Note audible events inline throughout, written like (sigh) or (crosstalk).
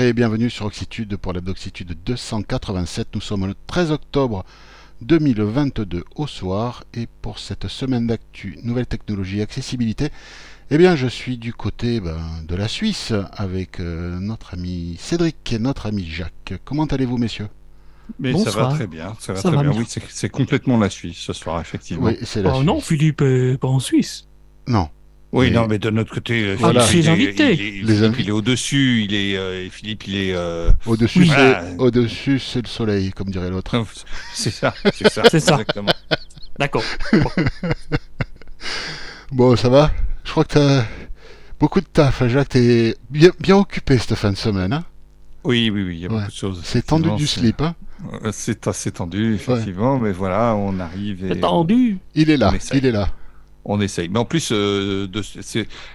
Bonjour et bienvenue sur Oxitude pour l'Abdoxitude 287. Nous sommes le 13 octobre 2022 au soir et pour cette semaine d'actu nouvelles technologies accessibilité, eh bien je suis du côté ben, de la Suisse avec euh, notre ami Cédric et notre ami Jacques. Comment allez-vous messieurs? Mais ça va très bien, ça va très bien. Oui, c'est complètement la Suisse ce soir effectivement. Oui, la Oh Suisse. non, Philippe est pas en Suisse. Non. Oui, non, mais de notre côté, euh, Voilà. Philippe, Les il est- invités. il est- Les Philippe, invités. il est au-dessus, il est, euh, Philippe, il est, euh, Au-dessus, Oui. c'est Voilà. au-dessus, c'est le soleil, comme dirait l'autre. (laughs) c'est ça, c'est ça, C'est ça. exactement. D'accord. (laughs) Bon, ça va Je crois que t'as beaucoup de taf, hein, Jacques. T'es bien, bien occupé cette fin de semaine. Hein? Oui, oui, oui, il y a Ouais. beaucoup de choses. c'est tendu du slip. Hein? c'est- euh, assez tendu, effectivement, mais voilà, on arrive et C'est tendu. il est là, il est là. On essaye. Mais en plus, euh,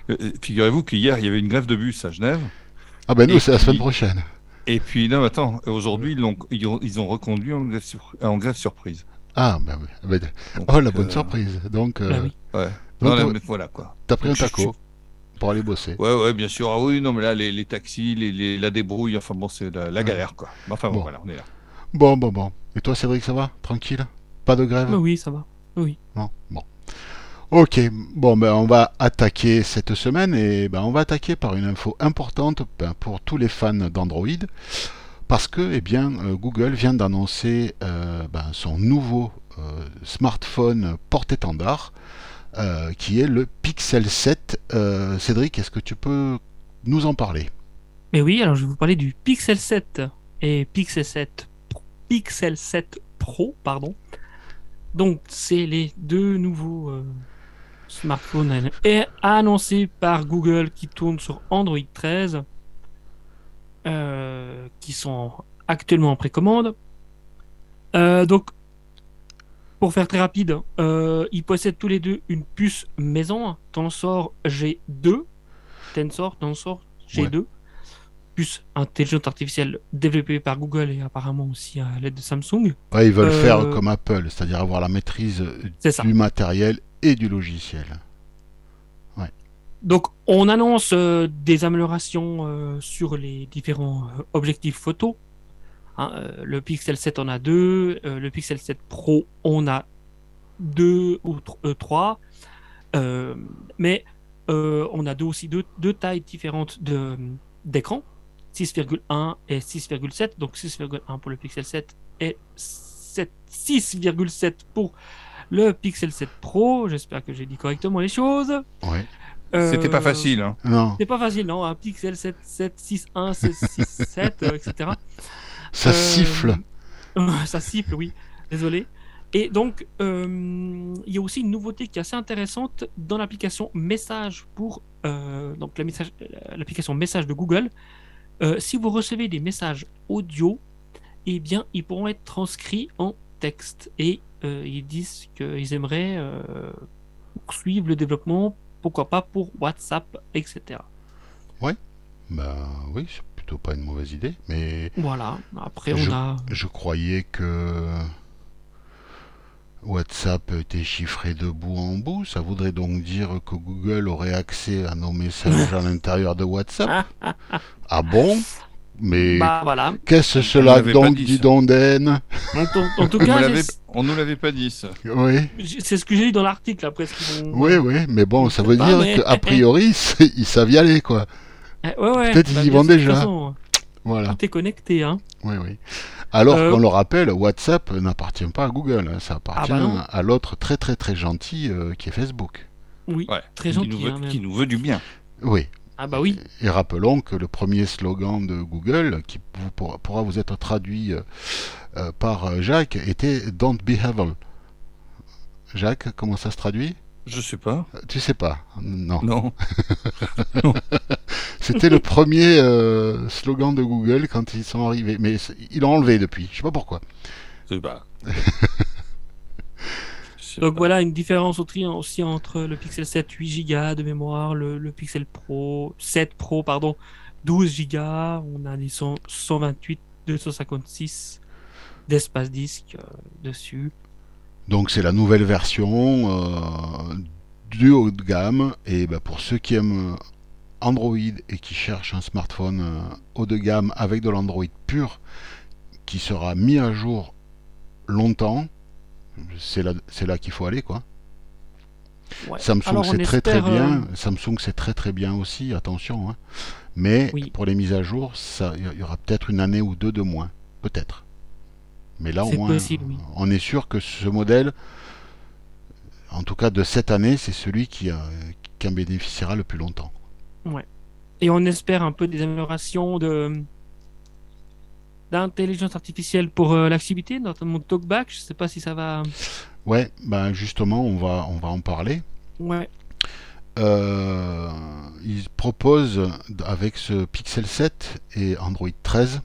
euh, figurez-vous qu'hier, il y avait une grève de bus à Genève. Ah ben nous, Et c'est la semaine puis- prochaine. Et puis, non, attends, aujourd'hui, ils, ont, ils ont reconduit en grève, sur- en grève surprise. Ah, ben oui. Ah ben, Donc, oh, la bonne euh, surprise. Donc, euh, oui. Ouais. Donc, Non, euh, non, mais voilà, quoi. t'as pris un Je- je- taco pour aller bosser. Ouais, ouais, bien sûr. Ah oui, non, mais là, les, les taxis, les, les- la débrouille, enfin bon, c'est la, la galère, quoi. Mais Enfin bon, Bon. voilà, on est là. Bon, bon, bon. Et toi, Cédric, ça va? Tranquille? Pas de grève? Bah oui, ça va. Oui. Non? Bon. Ok, bon, ben on va attaquer cette semaine et ben on va attaquer par une info importante ben, pour tous les fans d'Android parce que eh bien euh, Google vient d'annoncer euh, ben, son nouveau euh, smartphone porte-étendard qui est le Pixel 7. Euh, Cédric, est-ce que tu peux nous en parler? Mais oui, alors je vais vous parler du Pixel 7 et Pixel 7 Pixel 7 Pro, pardon. Donc, c'est les deux nouveaux euh, smartphones an- et annoncés par Google qui tournent sur Android 13, euh, qui sont actuellement en précommande. Euh, donc, pour faire très rapide, euh, ils possèdent tous les deux une puce maison Tensor G2, Tensor, Tensor G2, puce intelligente artificielle développée par Google et apparemment aussi à l'aide de Samsung. Ouais, Ils veulent faire comme Apple, c'est-à-dire avoir la maîtrise ça. du matériel du logiciel. Donc, on annonce euh, des améliorations euh, sur les différents euh, objectifs photo. Hein, le Pixel 7 en a deux, le Pixel 7 Pro on a deux ou tr- trois, mais on a deux aussi deux, deux tailles différentes d'écran, 6,1 et 6,7. Donc 6,1 pour le Pixel 7 et 7 6,7 pour le Pixel 7 Pro. J'espère que j'ai dit correctement les choses. Ouais. C'était pas Euh, facile, hein. Non, c'est pas facile, non Un Pixel 7, 7, 6, 1, 6, 6, 7, euh, etc. ça Euh, siffle. (laughs) ça siffle, oui. Désolé. Et donc, euh, il y a aussi une nouveauté qui est assez intéressante dans l'application Message pour euh, donc la message- euh, l'application Message de Google. Euh, si vous recevez des messages audio, eh bien, ils pourront être transcrits en texte. Et euh, ils disent qu'ils aimeraient euh, poursuivre le développement, pourquoi pas pour WhatsApp, etc. Bah oui, c'est plutôt pas une mauvaise idée, mais Voilà. Après, Je- on a. je croyais que WhatsApp était chiffré de bout en bout. Ça voudrait donc dire que Google aurait accès à nos messages à l'intérieur de WhatsApp. (laughs) Ah bon? Mais Bah voilà. qu'est-ce cela donc, dit, dis donc, En, tout cas, on nous l'avait pas dit, ça. Oui, c'est ce que j'ai lu dans l'article après. ce qu'ils vont- oui, oui, mais bon, ça Je veut pas, dire mais- qu'a priori, c'est- ils savent y aller, quoi. Eh, ouais, ouais. Peut-être ils y bien vont déjà. façon, Voilà, Tout est connecté, hein. oui, oui. Alors Euh, qu'on le rappelle, WhatsApp n'appartient pas à Google, hein, ça appartient bah non. à l'autre très très très gentil euh, qui est Facebook. Oui, Ouais. très qui gentil. nous, veut, hein, même. qui nous veut du bien. Oui, Ah bah oui. Et rappelons que le premier slogan de Google, qui vous pourra, pourra vous être traduit euh, euh, par euh, Jacques, était Don't be evil. Jacques, comment ça se traduit? Je sais pas. Tu sais pas Non. (laughs) Non. C'était le premier euh, slogan de Google quand ils sont arrivés. Mais ils l'ont enlevé depuis. Je sais pas pourquoi. Je sais pas. (laughs) Donc voilà une différence aussi, entre le Pixel 7 8 Go de mémoire, le, le Pixel Pro 7 Pro pardon 12 Go, on a des 100 128 256 d'espace disque euh, dessus. Donc c'est la nouvelle version euh, du haut de gamme. Et bah, pour ceux qui aiment euh, Android et qui cherchent un smartphone euh, haut de gamme avec de l'Android pur qui sera mis à jour longtemps, c'est là, qu'il faut aller quoi. Ouais. Samsung c'est très très bien, euh, Samsung c'est très très bien aussi, attention. hein. Mais Oui. pour les mises à jour, ça, il y aura peut-être une année ou deux de moins, peut-être. Mais là au moins, possible, oui. on est sûr que ce modèle, en tout cas de cette année, c'est celui qui, euh, qui en bénéficiera le plus longtemps. Et on espère un peu des améliorations de d'intelligence artificielle pour euh, l'activité, notamment TalkBack. Je sais pas si ça va. Ouais, ben justement, on va, on va en parler. Ouais. Euh, ils proposent avec ce Pixel 7 et Android 13,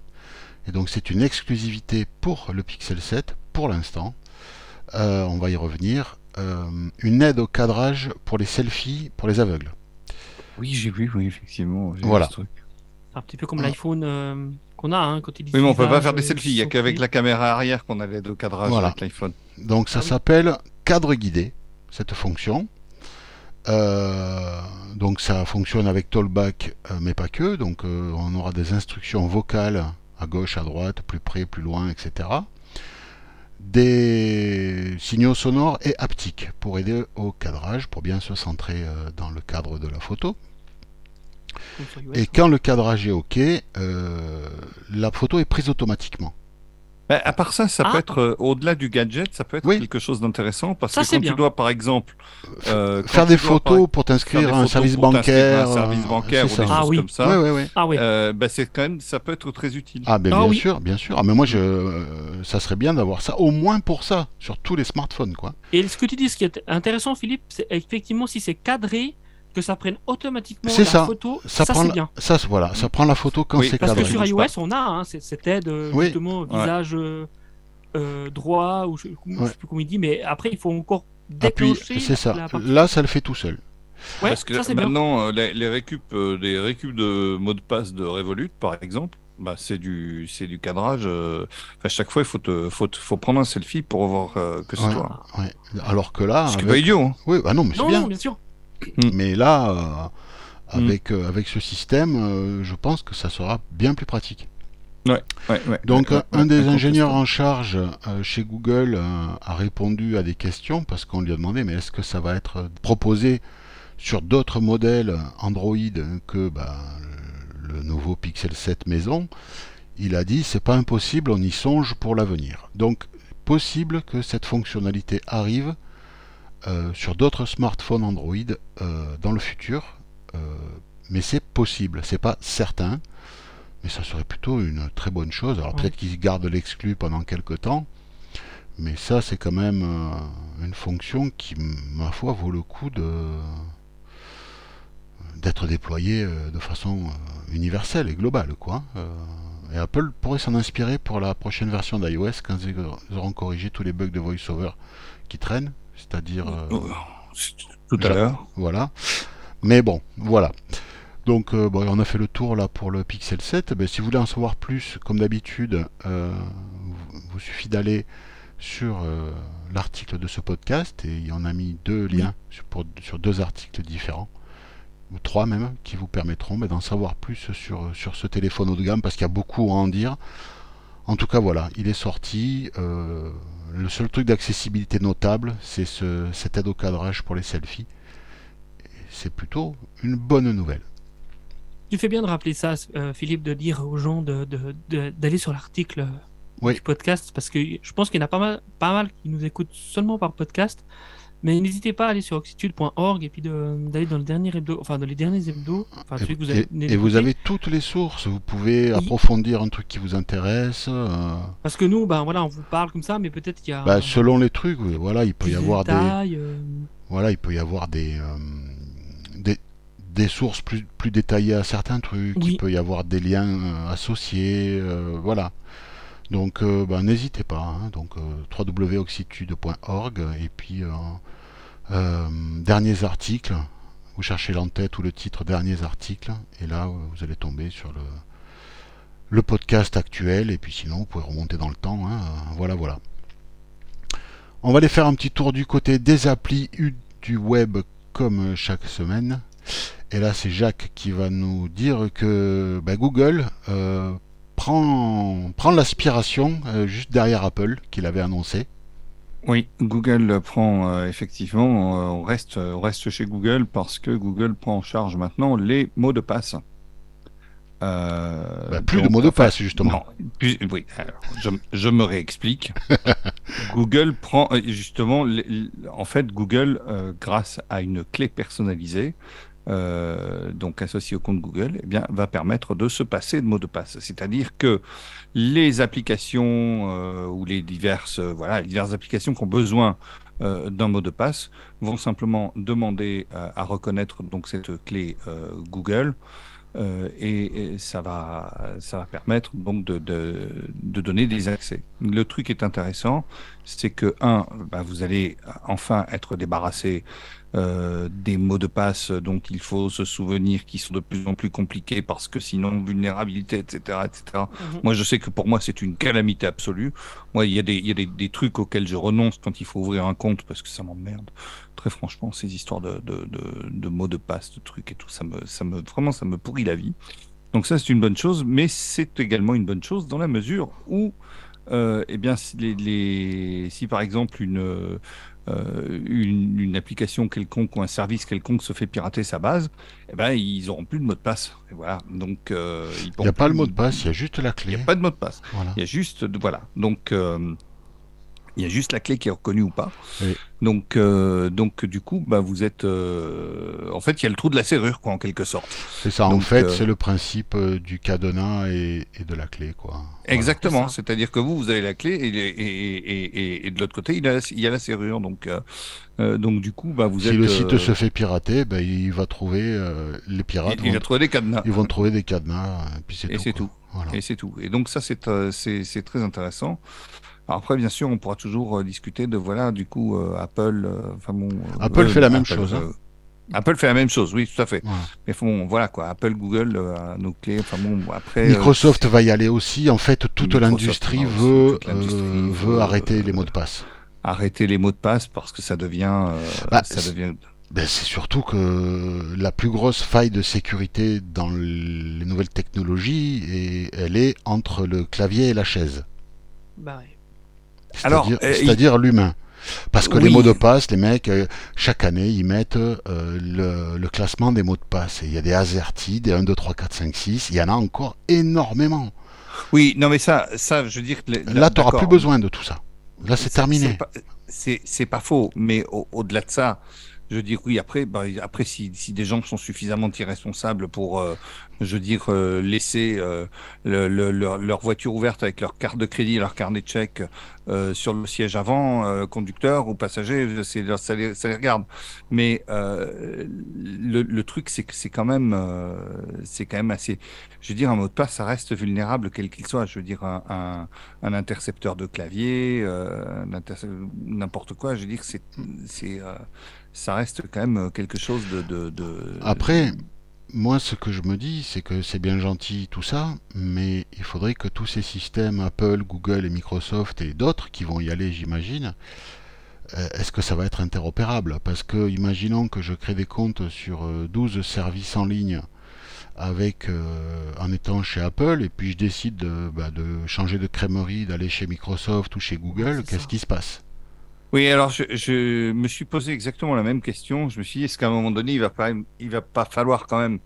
et donc c'est une exclusivité pour le Pixel 7 pour l'instant. Euh, on va y revenir. Euh, une aide au cadrage pour les selfies pour les aveugles. Oui, j'ai vu, oui, effectivement. Voilà. ce truc. C'est un petit peu comme Ah. l'iPhone euh, qu'on a hein, quand il dit Oui, mais on peut pas faire des selfies. Il y a qu'avec la caméra arrière qu'on a cadrage Voilà. avec l'iPhone. Donc ça Ah oui. s'appelle cadre guidé, cette fonction. Euh, donc ça fonctionne avec Tollback, euh, mais pas que. Donc euh, on aura des instructions vocales à gauche, à droite, plus près, plus loin, etc. Des signaux sonores et haptiques pour aider au cadrage, pour bien se centrer dans le cadre de la photo. Et quand le cadrage est OK, euh, la photo est prise automatiquement. Bah, à part ça, ça Ah. peut être euh, au-delà du gadget, ça peut être Oui. quelque chose d'intéressant parce Ça, que quand bien. tu dois, par exemple, euh, Faire des dois, photos par- pour t'inscrire à un service bancaire. un service bancaire c'est ou des ça. Ah choses oui. comme ça. Ah oui. euh, bah, c'est quand même, ça peut être très utile. Ah, ben Ah bien oui. sûr, bien sûr. Ah, mais moi, je, ça serait bien d'avoir ça, au moins pour ça, sur tous les smartphones, quoi. Et ce que tu dis, ce qui est intéressant, Philippe, c'est effectivement si c'est cadré, que ça prenne automatiquement C'est la ça. photo. Ça, Ça, prend c'est la- bien. Ça, c'est- voilà, ça prend la photo quand Oui, c'est Parce cadré. que sur iOS, on a hein, c'est- cette aide euh, Oui. justement visage euh, euh, droit ou je, Ouais. sais plus comment il dit, mais après il faut encore Appuie- déclencher. c'est ça. la Là, ça le fait tout seul. Ouais, Parce que ça c'est bien. maintenant, les, les récup, les récup de mots de passe de Revolut, par exemple, bah, c'est du, c'est du cadrage. euh, enfin, chaque fois, il faut, te, faut, te- faut prendre un selfie pour voir euh, que c'est Ouais. toi. Ouais. Alors que là, Ce qui est avec- pas idiot. Hein. oui, bah non, mais c'est Non, bien. non, bien sûr. Mais là, euh, Mm. avec, euh, avec ce système, euh, je pense que ça sera bien plus pratique. Ouais, ouais, Donc, ouais, un- des ingénieurs en charge euh, chez Google euh, a répondu à des questions parce qu'on lui a demandé mais est-ce que ça va être proposé sur d'autres modèles Android que bah, le, le nouveau Pixel 7 maison? Il a dit c'est pas impossible, on y songe pour l'avenir. Donc, possible que cette fonctionnalité arrive euh, sur d'autres smartphones Android euh, dans le futur, euh, mais c'est possible, c'est pas certain. Mais ça serait plutôt une très bonne chose. Alors Ouais. peut-être qu'ils gardent l'exclu pendant quelques temps, mais ça c'est quand même une fonction qui, ma foi, vaut le coup de d'être déployée de façon universelle et globale, quoi. Et Apple pourrait s'en inspirer pour la prochaine version d'iOS quand ils auront corrigé tous les bugs de VoiceOver qui traînent, c'est-à-dire euh, Oh, Tout à l'heure. voilà. Mais bon, voilà. Donc, euh, bon, on a fait le tour là pour le Pixel 7. Ben, si vous voulez en savoir plus, comme d'habitude, euh, vous, vous suffit d'aller sur euh, l'article de ce podcast et on a mis deux liens sur, pour- sur deux articles différents, ou trois même, qui vous permettront ben, d'en savoir plus sur, sur ce téléphone haut de gamme parce qu'il y a beaucoup à en dire. En tout cas, voilà, il est sorti. euh, le seul truc d'accessibilité notable, c'est ce, cette aide au cadrage pour les selfies. C'est plutôt une bonne nouvelle. Tu fais bien de rappeler ça, euh, Philippe, de dire aux gens de- de- de- d'aller sur l'article Oui. du podcast, parce que je pense qu'il y en a pas mal, pas mal qui nous écoutent seulement par podcast. Mais n'hésitez pas à aller sur oxitude.org et puis d'aller dans le dernier hebdo, enfin dans les derniers hebdos, enfin celui que vous avez Et, et vous avez toutes les sources. Vous pouvez approfondir un truc qui vous intéresse. euh, Parce que nous, ben voilà, on vous parle comme ça, mais peut-être qu'il y a bah, selon les trucs, oui, voilà, il peut y avoir des, euh, voilà, il peut y avoir des, euh, des, des sources plus, plus détaillées à certains trucs. Oui. Il peut y avoir des liens euh, associés, euh, voilà. Donc, euh, bah, n'hésitez pas. hein. donc, euh, www.oxitude.org et puis euh, euh, derniers articles. Vous cherchez l'entête ou le titre derniers articles et là, vous allez tomber sur le podcast actuel et puis sinon vous pouvez remonter dans le temps. hein. Voilà, voilà. On va aller faire un petit tour du côté des applis du web comme chaque semaine. Et là, c'est Jacques qui va nous dire que bah, Google prend, prend l'aspiration euh, juste derrière Apple, qu'il avait annoncé. Oui, Google prend euh, effectivement, euh, on reste, on reste chez Google parce que Google prend en charge maintenant les mots de passe. Bah, plus de mots de passe, justement. non, plus- oui, alors, je, je me réexplique. (laughs) Google prend justement, les- en fait, Google, grâce à une clé personnalisée, euh, donc associée au compte Google, eh bien, va permettre de se passer de mots de passe. C'est-à-dire que les applications euh, ou les diverses, euh, voilà, diverses applications qui ont besoin d'un mot de passe vont simplement demander à reconnaître donc cette clé Google. Et, et ça va, ça va permettre donc de, de, de donner des accès. Le truc est intéressant, c'est que un, bah, vous allez enfin être débarrassé euh, des mots de passe dont il faut se souvenir, qui sont de plus en plus compliqués parce que sinon vulnérabilité, etc., etc. Mhm. Moi, je sais que pour moi, c'est une calamité absolue. Moi, il y a, des, il y a des, des trucs auxquels je renonce quand il faut ouvrir un compte parce que ça m'emmerde. Très franchement, ces histoires de, de, de, de mots de passe, de trucs et tout, ça me, ça me, vraiment, ça me pourrit la vie. Donc ça, c'est une bonne chose, mais c'est également une bonne chose dans la mesure où, euh, eh bien, si, les, les- si par exemple une, euh, une, une application quelconque ou un service quelconque se fait pirater sa base, eh ben, ils auront plus de mot de passe. Et voilà. Donc, euh, ils Il n'y a pas le mot de passe, il y a juste la Il clé. n'y a pas de mot de passe. Voilà. Il y a juste, voilà. Donc, euh, il y a juste la clé qui est reconnue ou pas. Oui. Donc, euh, donc, du coup, bah, vous êtes, euh, en fait, il y a le trou de la serrure, quoi, en quelque sorte. C'est ça, en fait, euh, c'est le principe euh, du cadenas et, et de la clé, quoi. Exactement. C'est-à-dire que vous, vous avez la clé et, et, et, et, et de l'autre côté, il y a, la- il y a la serrure. Donc, donc, du coup, bah, vous Si êtes. le site euh, se fait pirater, ben, il va trouver euh, les pirates. il, il vont, a trouvé des cadenas. ils vont trouver des cadenas, et puis c'est Et tout. c'est quoi. tout. Voilà. Et c'est tout. Et donc ça, euh, c'est très intéressant. Alors après, bien sûr, on pourra toujours euh, discuter de voilà, du coup, euh, Apple. euh, Enfin bon. euh, Apple fait la même chose, hein. Apple fait la même chose, oui, tout à fait. Mais bon, voilà quoi. Apple, Google, euh, nos clés. Enfin bon, après. euh, Microsoft va y aller aussi. En fait, toute l'industrie veut, toute euh, arrêter euh, les mots de passe. arrêter les mots de passe parce que ça devient, euh, Bah, ça c'est- devient. Ben, c'est surtout que la plus grosse faille de sécurité dans les nouvelles technologies, et elle est entre le clavier et la chaise. Bah ouais. Alors, C'est-à-dire euh, l'humain. Parce que les Oui. mots de passe, les mecs, euh, chaque année, ils mettent euh, le, le classement des mots de passe. Il y a des AZERTY, des 1, 2, 3, 4, 5, 6. Il y en a encore énormément. Oui, non, mais ça, ça, je veux dire. que les- Là, tu n'auras plus besoin de tout ça. Là, c'est terminé. C'est pas- pas faux, mais au- au-delà de ça, je veux dire, oui, après, bah, après si, des gens sont suffisamment irresponsables pour, euh, je veux dire, euh, laisser euh, le- le- leur, voiture ouverte avec leur carte de crédit, leur carnet de chèques euh, sur le siège avant, conducteur ou passager, ça les, ça les regarde. Mais le, truc, c'est que c'est quand même, c'est quand même assez. Je veux dire, un mot de passe, ça reste vulnérable quel qu'il soit. Je veux dire, un, intercepteur de clavier, n'importe quoi. Je veux dire, c'est, ça reste quand même quelque chose de. de, de- Après, moi, ce que je me dis, c'est que c'est bien gentil tout ça, mais il faudrait que tous ces systèmes, Apple, Google et Microsoft et d'autres qui vont y aller, j'imagine, euh, est-ce que ça va être interopérable? Parce que, imaginons que je crée des comptes sur euh, 12 services en ligne avec euh, en étant chez Apple et puis je décide de, bah, de changer de crèmerie, d'aller chez Microsoft ou chez Google, qu'est-ce qui se passe? Oui, alors je, je me suis posé exactement la même question. Je me suis dit, est-ce qu'à un moment donné, il va pas, il va pas falloir quand même,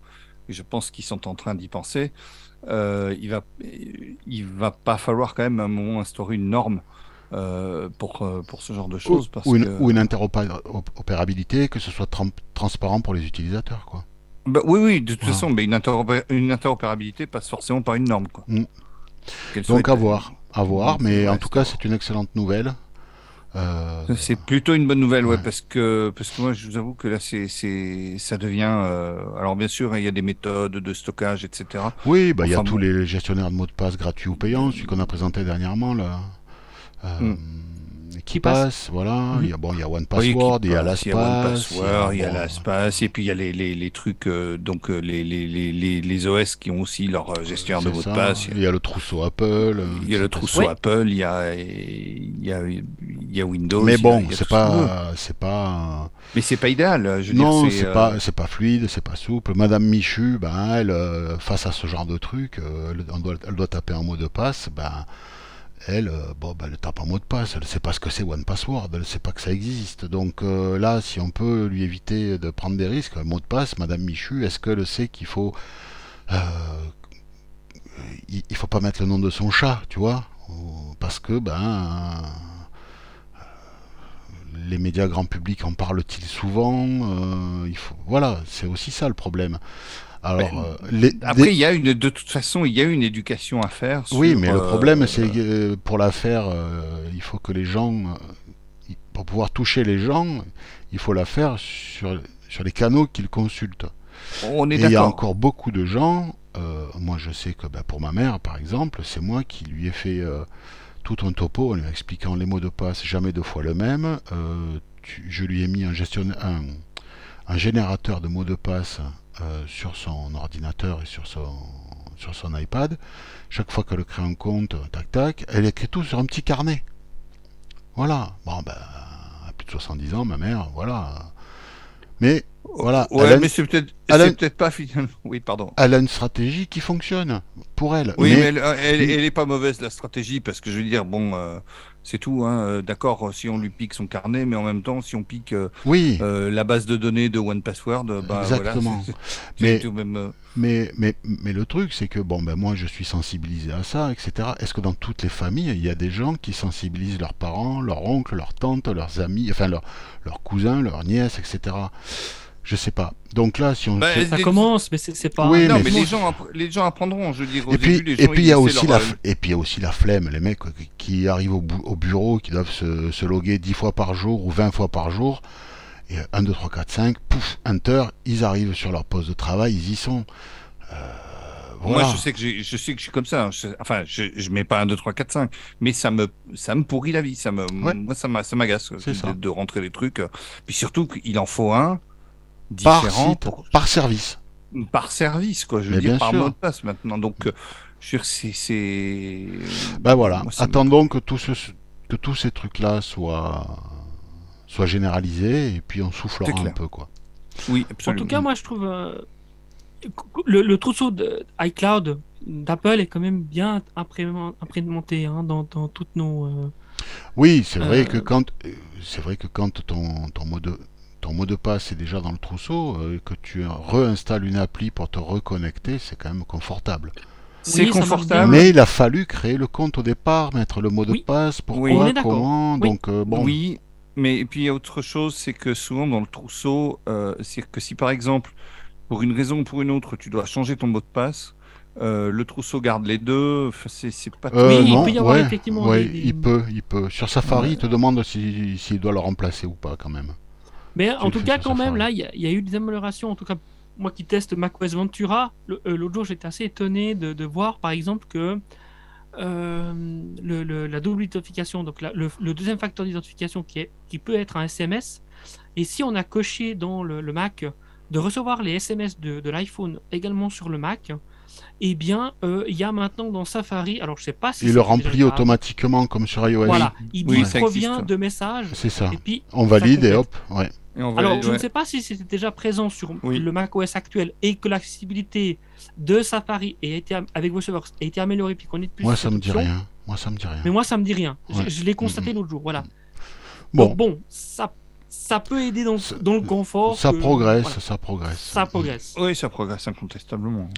et je pense qu'ils sont en train d'y penser, euh, il va, il va pas falloir quand même à un moment instaurer une norme euh, pour, euh, pour ce genre de ou, choses. Parce ou une, que... ou une interopérabilité, que ce soit tran- transparent pour les utilisateurs, quoi. Bah, oui, oui, de toute Voilà. façon, mais une, interopé- une interopérabilité passe forcément par une norme. Quoi. Mm. Donc à voir, à voir, Donc, mais ouais, en tout cas c'est une excellente nouvelle. Euh, C'est plutôt une bonne nouvelle, ouais, Ouais. parce que parce que moi, je vous avoue que là, c'est c'est ça devient. euh, alors bien sûr, il y a des méthodes de stockage, etc. oui, bah il y a tous les gestionnaires de mots de passe gratuits ou payants, celui qu'on a présenté dernièrement là, euh, Mm. Qui passe. voilà. Mhm. Il y a bon, il y a One Password, il y a passe, LastPass, il y a OnePassword, il y a bon, LastPass, et puis il y a les, les, les trucs, euh, donc euh, les, les, les, les, les OS qui ont aussi leur euh, gestionnaire de mots de passe. Il y a le trousseau Apple. euh, Il y a le trousseau Ouais. Apple, il y a, il y a, il y a Windows. Mais bon, c'est pas, c'est pas. Mais c'est pas idéal. Je veux non, c'est euh, pas, c'est pas fluide, c'est pas souple. Madame Michu, ben elle, euh, face à ce genre de truc, euh, elle, on doit, elle doit taper un mot de passe, ben elle, euh, bon, ben, elle tape un mot de passe, elle sait pas ce que c'est One Password, elle sait pas que ça existe. Donc euh, là, si on peut lui éviter de prendre des risques, un mot de passe, Madame Michu, est-ce qu'elle sait qu'il faut, euh, faut pas mettre le nom de son chat, tu vois, parce que ben les médias grand public en parlent-ils souvent il faut, Voilà, c'est aussi ça le problème. Alors, Mais, euh, les- Après, il y a une, de toute façon, il y a une éducation à faire. oui, sur, mais le euh, problème, c'est que euh, pour la faire, il faut que les gens, pour pouvoir toucher les gens, il faut la faire sur, sur les canaux qu'ils consultent. On est Et il y a encore beaucoup de gens, euh, moi je sais que ben, pour ma mère par exemple, c'est moi qui lui ai fait euh, tout un topo en lui expliquant les mots de passe, jamais deux fois le même. Euh, tu- je lui ai mis un, gestionnaire, un, un générateur de mots de passe euh, sur son ordinateur et sur son, sur son iPad. Chaque fois qu'elle crée un compte, tac tac, elle écrit tout sur un petit carnet. Voilà. Bon ben, à plus de 70 ans, ma mère, voilà. Mais voilà, Ouais, elle mais c'est peut-être, elle a- c'est peut-être pas finalement. Oui, pardon. elle a une stratégie qui fonctionne pour elle. Oui, mais, mais, elle, elle, elle est pas mauvaise la stratégie parce que je veux dire, bon, euh, c'est tout. Hein, euh, D'accord, si on lui pique son carnet, mais en même temps, si on pique euh, oui, euh, la base de données de One Password, bah Exactement. voilà. Mais- tout même. mais, mais, mais le truc, c'est que bon, ben moi, je suis sensibilisé à ça, etc. Est-ce que dans toutes les familles, il y a des gens qui sensibilisent leurs parents, leurs oncles, leurs tantes, leurs amis, enfin leurs, leurs cousins, leurs nièces, etc. Je sais pas. Donc là, si on Bah, fait- Ça commence, mais c'est pas. Oui, non, mais mais les gens, les gens apprendront. Je veux dire, au Et puis, début, les et gens, puis ils il y a aussi leur, la, euh, f- et puis il y a aussi la flemme, les mecs qui arrivent au, bou- au bureau, qui doivent se, se loguer 10 fois par jour ou 20 fois par jour, et 1, 2, 3, 4, 5, pouf, enter, ils arrivent sur leur poste de travail, ils y sont. Euh, voilà. Moi, je sais que je sais que je suis comme ça. hein. Je- enfin, je, je mets pas un 2 3 4 5, mais ça me ça me pourrit la vie, ça me Ouais. moi ça m'a- ça m'agace de, de rentrer les trucs. Puis surtout qu'il en faut un par différent site, pour- par service. par service quoi, je veux Mais dire par sûr. mot de passe maintenant. Donc euh, je veux dire c'est c'est Ben voilà, Moi, attendons que, tout ce, que tous ces trucs-là soient, soient généralisés, et puis on soufflera un peu, quoi. Oui, En absolument. tout cas, moi, je trouve euh, le, le trousseau de iCloud d'Apple est quand même bien implément- implémenté hein, dans, dans toutes nos. euh, Oui, c'est vrai Euh, que quand c'est vrai que quand ton, ton mot de ton mot de passe est déjà dans le trousseau, euh, que tu réinstalles une appli pour te reconnecter, c'est quand même confortable. c'est Oui, confortable. Mais il a fallu créer le compte au départ, mettre le mot de Oui. passe, pourquoi, Oui. Comment, Oui. donc euh, bon. Oui, mais et puis il y a autre chose, c'est que souvent dans le trousseau, euh, c'est que si par exemple, pour une raison ou pour une autre, tu dois changer ton mot de passe, euh, le trousseau garde les deux. C'est pas. Euh, Oui, il non, peut y avoir ouais, effectivement ouais, des- des- il peut, il peut. Sur Safari, Ouais. il te demande si- s'il doit le remplacer ou pas quand même. Mais en tout cas, quand même, là, il y, a- il y a eu des améliorations. En tout cas, moi qui teste macOS Ventura, euh, l'autre jour, j'étais assez étonné de, de voir, par exemple, que euh, le- le- la double identification, donc la- le, le deuxième facteur d'identification qui, peut être un SMS, et si on a coché dans le, le Mac de recevoir les SMS de, de l'iPhone également sur le Mac, eh bien, euh, il y a maintenant dans Safari, alors je sais pas si Il le remplit automatiquement comme sur iOS. Voilà, il Oui, provient existe. de messages, C'est ça. et puis On valide et hop, ouais. Et on va alors, aller- je ne sais pas si c'était déjà présent sur Oui. le macOS actuel et que l'accessibilité de Safari a été, avec VoiceOver a été améliorée puis qu'on est de plus Moi, ça me dit rien. Moi, ça me dit rien. Mais moi, ça me dit rien. Je- Ouais. Je, l'ai constaté l'autre jour. Voilà. Bon, Donc, bon, ça, ça peut aider dans, Ça- dans le confort. ça que- progresse, voilà, ça progresse. ça progresse. Oui, ça progresse incontestablement.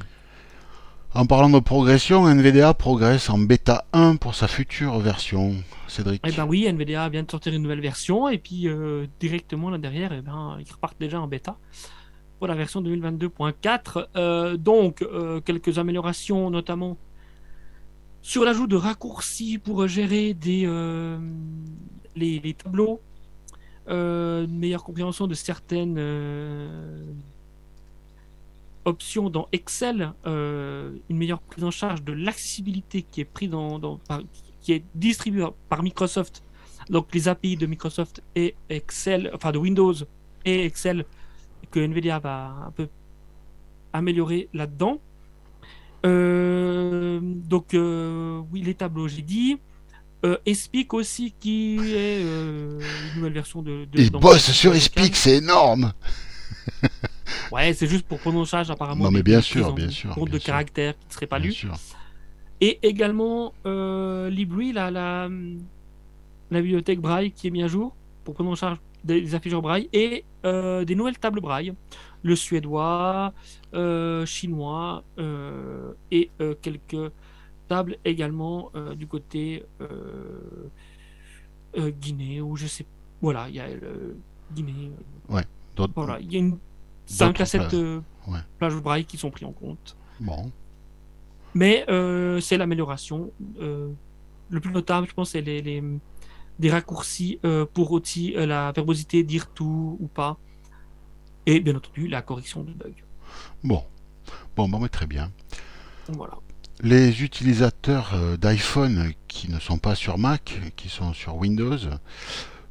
En parlant de progression, NVDA progresse en bêta 1 pour sa future version. Cédric. Eh ben oui, NVDA vient de sortir une nouvelle version et puis euh, directement là derrière, eh ben, ils repartent déjà en bêta pour la version 2022.4. Euh, donc, euh, quelques améliorations, notamment sur l'ajout de raccourcis pour gérer des, les, tableaux, une meilleure compréhension de certaines options dans Excel, euh, une meilleure prise en charge de l'accessibilité qui est pris dans, dans- par- qui est distribuée par Microsoft Donc les API de Microsoft et Excel, enfin de Windows et Excel que Nvidia va un peu améliorer là-dedans. Euh, donc euh, oui, les tableaux, j'ai dit. Euh, Espic aussi, qui est une nouvelle version de. de Ils bossent sur Espic, c'est énorme (laughs) Ouais, c'est juste pour prononçage apparemment. Non, mais bien sûr, en bien sûr, compte bien de sûr. caractères qui ne seraient pas Bien lus. sûr. Et également euh, Libri, la, la, la bibliothèque Braille qui est mise à jour pour prendre en charge des, afficheurs Braille et euh, des nouvelles tables Braille, le suédois, euh, chinois euh, et euh, quelques tables également du côté Guinée ou je sais voilà il y a le Guinée voilà il y a une 5 D'autres à 7 plages. euh, Ouais. plages Braille qui sont pris en compte. Bon, Mais euh, c'est l'amélioration. Euh, le plus notable, je pense, c'est les, les- des raccourcis euh, pour aussi la verbosité, dire tout ou pas. Et bien entendu, la correction de bugs. bon. Bon, bon, mais très bien. Voilà. Les utilisateurs d'iPhone qui ne sont pas sur Mac, qui sont sur Windows,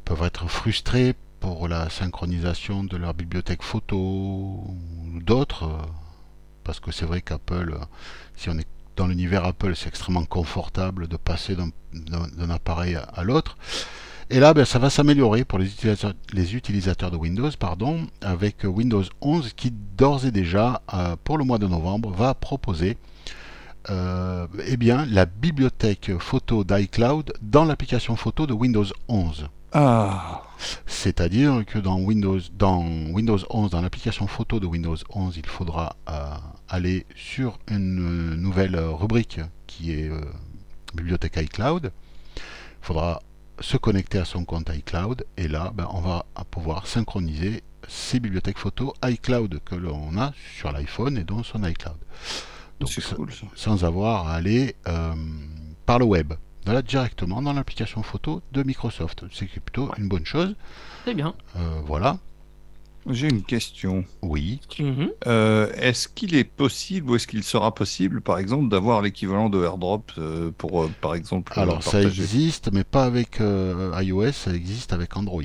peuvent être frustrés pour la synchronisation de leur bibliothèque photo ou d'autres, euh, parce que c'est vrai qu'Apple, euh, si on est dans l'univers Apple, c'est extrêmement confortable de passer d'un- appareil à, l'autre. Et là, ben, ça va s'améliorer pour les utilisateurs, de Windows, pardon, avec Windows 11 qui d'ores et déjà, euh, pour le mois de novembre, va proposer eh bien, la bibliothèque photo d'iCloud dans l'application photo de Windows 11. Ah, C'est-à-dire que dans Windows, dans Windows 11, dans l'application photo de Windows 11, il faudra euh, aller sur une euh, nouvelle euh, rubrique qui est euh, bibliothèque iCloud. Il faudra se connecter à son compte iCloud et là, ben, on va pouvoir synchroniser ces bibliothèques photo iCloud que l'on a sur l'iPhone et dans son iCloud. Donc, cool ça. sans avoir à aller euh, par le web. Là, directement dans l'application photo de Microsoft. C'est plutôt une bonne chose. C'est bien. Euh, voilà. J'ai une question. Oui. Mhm. Euh, est-ce qu'il est possible ou est-ce qu'il sera possible, par exemple, d'avoir l'équivalent de AirDrop euh, pour, euh, par exemple, Alors, ça existe, mais pas avec euh, iOS, ça existe avec Android.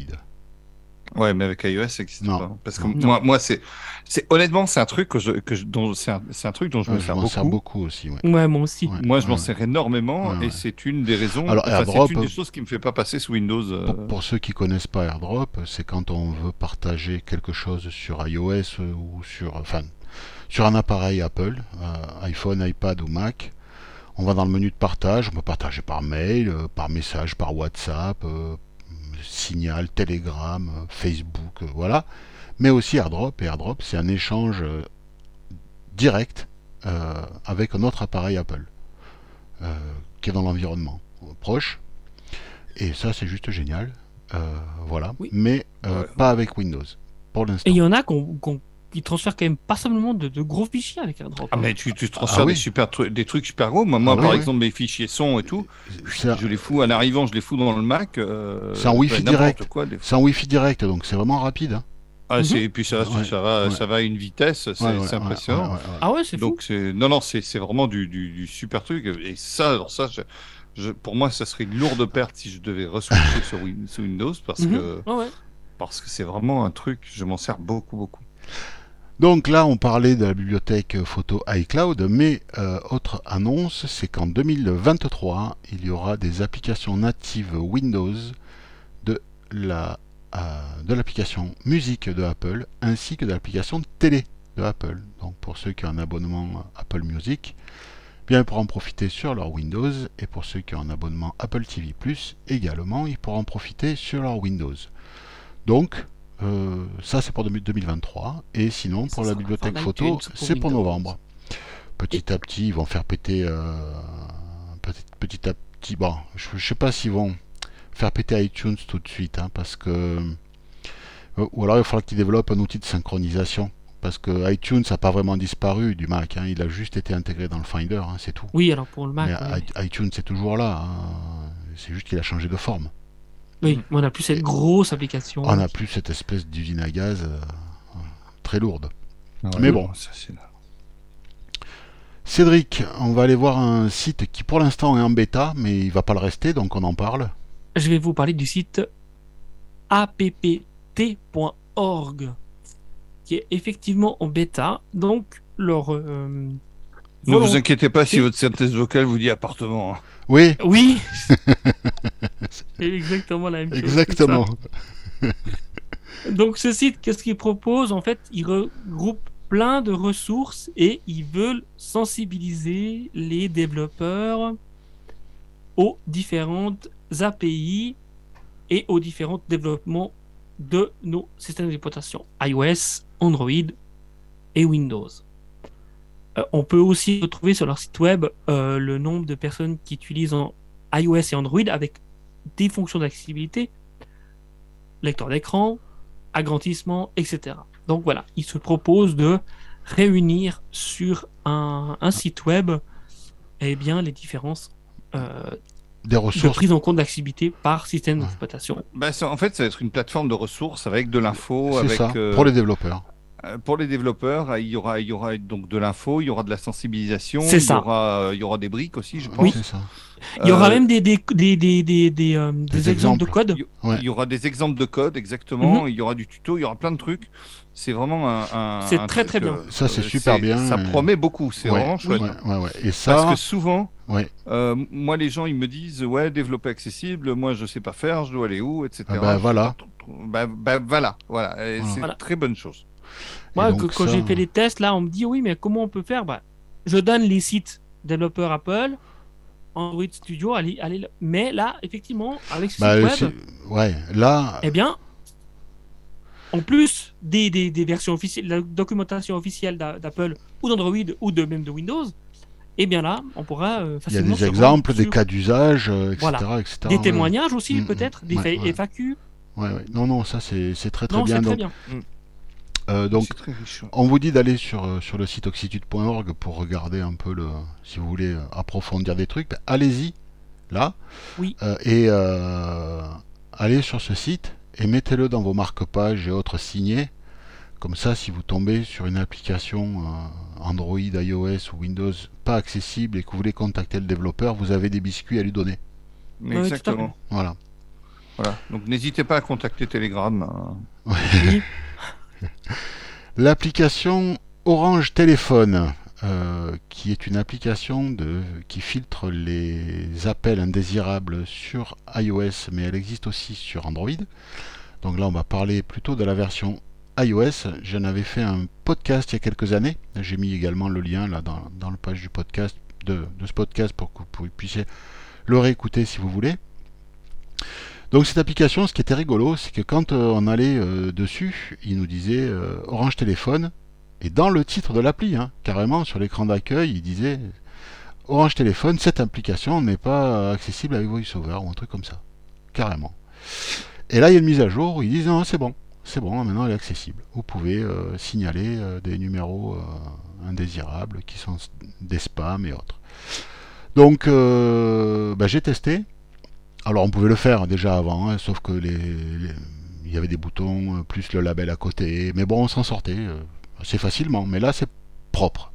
Ouais, mais avec iOS, ça existe Non. pas. Parce que Non. moi, moi, c'est, c'est honnêtement, c'est un truc que je, que je- dont c'est un, c'est un truc dont je me sers m'en beaucoup. sers beaucoup aussi. Ouais. Ouais, moi aussi. Ouais. Moi, je m'en sers énormément Ouais, et c'est une des raisons. Alors, AirDrop, c'est une des euh, choses qui me fait pas passer sous Windows. euh, Pour, pour ceux qui connaissent pas AirDrop, c'est quand on veut partager quelque chose sur iOS euh, ou sur, enfin, sur un appareil Apple, euh, iPhone, iPad ou Mac. On va dans le menu de partage, on peut partager par mail, euh, par message, par WhatsApp, euh, Signal, Telegram, euh, Facebook, euh, voilà. Mais aussi AirDrop. Et AirDrop, c'est un échange euh, direct euh, avec un autre appareil Apple euh, qui est dans l'environnement proche. Et ça, c'est juste génial. Euh, voilà. Oui. Mais pas avec Windows. Pour Et l'instant. il y en a qu'on- qu'on- qui transfèrent quand même pas simplement de, de gros fichiers avec AirDrop. Ah, mais tu, tu transfères Ah oui. des, super tru- des trucs super gros. Moi, moi Ah oui, par oui. exemple, mes fichiers son et tout, un, je les fous en arrivant, je les fous dans le Mac. euh, C'est un Wi-Fi direct. C'est un Wi-Fi direct, donc c'est vraiment rapide. hein. Ah, c'est, et puis ça, Ouais, ça, va, ouais. ça va à une vitesse, c'est, Ouais, ouais, c'est ouais, impressionnant. ouais, ouais, ouais. Ah ouais, c'est fou. Donc non non c'est c'est vraiment du, du, du super truc et ça alors ça je, je- pour moi ça serait une lourde perte si je devais reswitcher (laughs) sur, Win- sur Windows parce Mhm. que parce que c'est vraiment un truc je m'en sers beaucoup beaucoup. Donc là, on parlait de la bibliothèque photo iCloud, mais euh, autre annonce, c'est qu'en 2023, il y aura des applications natives Windows euh, de l'application musique de Apple, ainsi que de l'application télé de Apple. Donc pour ceux qui ont un abonnement Apple Music, bien ils pourront en profiter sur leur Windows, et pour ceux qui ont un abonnement Apple TV+, également, ils pourront en profiter sur leur Windows. Donc, euh, ça c'est pour 2023 et sinon Ça pour la bibliothèque photo c'est pour novembre. Petit à petit ils vont faire péter euh, petit, petit à petit bon je, je sais pas s'ils vont faire péter iTunes tout de suite hein, parce que euh, ou alors il falloir qu'ils développent un outil de synchronisation parce que iTunes n'a pas vraiment disparu du Mac hein, il a juste été intégré dans le Finder hein, c'est tout. Oui, alors pour le Mac. Mais ouais. i- iTunes c'est toujours là hein. c'est juste qu'il a changé de forme. Oui, mais on a plus cette grosse application. On n'a plus cette espèce d'usine à gaz euh, très lourde. Mais Ouais, bon. ça, Cédric, on va aller voir un site qui pour l'instant est en bêta, mais il va pas le rester, donc on en parle. je vais vous parler du site appt.org, qui est effectivement en bêta. Donc, leur. euh, Ne vous inquiétez pas si votre synthèse vocale vous dit appartement. hein. Oui, Oui C'est (laughs) exactement la même chose. exactement. (laughs) Donc, ce site, qu'est-ce qu'il propose? En fait, il regroupe plein de ressources et ils veulent sensibiliser les développeurs aux différentes API et aux différents développements de nos systèmes d'exploitation iOS, Android et Windows. Euh, on peut aussi retrouver sur leur site web euh, le nombre de personnes qui utilisent en iOS et Android avec des fonctions d'accessibilité, lecteur d'écran, agrandissement, etc. Donc voilà, ils se proposent de réunir sur un, un site web eh bien, les différences euh, Des de ressources. prise en compte d'accessibilité par système Ouais. d'exploitation. Bah, en fait, ça va être une plateforme de ressources avec de l'info, C'est avec ça, euh, pour les développeurs. Euh, pour les développeurs, il y aura il y aura donc de l'info, il y aura de la sensibilisation, C'est il y aura il y aura des briques aussi, je pense. Oui, ça. Il y aura Euh, même des, des, des, des, des, des, euh, des exemples de code. Il Ouais. Il y aura des exemples de code, exactement. Mhm. Il y aura du tuto, il y aura plein de trucs. C'est vraiment un. un- C'est très, très bien. euh, Ça, c'est euh, super bien, Ça et- promet beaucoup. C'est ouais, vraiment chouette. ouais, ouais, ouais. Et Parce ça, que souvent, ouais. euh, moi, les gens, ils me disent, ouais, développer accessible, moi, je sais pas faire, je dois aller où, etc. Ah bah, voilà. Bah, bah, voilà, voilà. Et Voilà. C'est Voilà. une très bonne chose. Moi, Et donc que- quand ça- j'ai fait les tests, là, on me dit oui, mais comment on peut faire? Bah, Je donne les sites développeurs Apple, Android Studio, allez, allez, mais là, effectivement, avec ce Bah, site web, si- ouais, là, eh bien, en plus des, des, des versions officielles, la documentation officielle d'a- d'Apple ou d'Android ou de même de Windows, eh bien là, on pourra euh, il y a facilement des exemples, des cas d'usage, euh, etc., Voilà. etc. des ouais. témoignages aussi, Mm, mm. peut-être, des Ouais, fa- ouais. FAQ. Ouais, ouais. Non, non, ça c'est c'est très très Non, bien. c'est très Donc, bien. Euh, donc c'est très riche. On vous dit d'aller sur, euh, sur le site oxitude.org pour regarder un peu le. Si vous voulez euh, approfondir des trucs, ben, allez-y, là. Oui. Euh, et euh, allez sur ce site et mettez-le dans vos marque-pages et autres signés. Comme ça, si vous tombez sur une application euh, Android, iOS ou Windows pas accessible et que vous voulez contacter le développeur, vous avez des biscuits à lui donner. Exactement. Voilà. Voilà. Donc n'hésitez pas à contacter Telegram. euh. (laughs) Oui. (laughs) L'application Orange Téléphone, euh, qui est une application qui filtre les appels indésirables sur iOS, mais elle existe aussi sur Android. Donc là, on va parler plutôt de la version iOS. J'en avais fait un podcast il y a quelques années. J'ai mis également le lien là dans, le page du podcast de ce podcast pour que vous puissiez le réécouter si vous voulez. Donc cette application, ce qui était rigolo, c'est que quand euh, on allait euh, dessus, il nous disait euh, Orange Téléphone, et dans le titre de l'appli, hein, carrément sur l'écran d'accueil, il disait Orange Téléphone, cette application n'est pas accessible avec VoiceOver ou un truc comme ça, carrément. Et là, il y a une mise à jour où ils disent non, c'est bon, c'est bon, maintenant elle est accessible. Vous pouvez signaler des numéros indésirables qui sont des spams et autres. Donc, bah, j'ai testé. Alors, on pouvait le faire déjà avant, hein, sauf que il y avait des boutons euh, plus le label à côté. Mais bon, on s'en sortait euh, assez facilement. Mais là, c'est propre.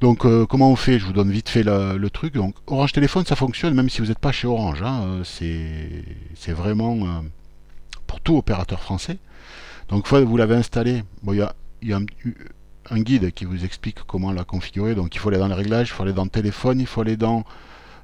Donc, euh, comment on fait? Je vous donne vite fait le, le truc. Donc, Orange Téléphone, ça fonctionne même si vous n'êtes pas chez Orange. hein, c'est vraiment pour tout opérateur français. Donc, une fois que vous l'avez installé, bon, il y a, y un, un guide qui vous explique comment la configurer. Donc, il faut aller dans les réglages, il faut aller dans téléphone, il faut aller dans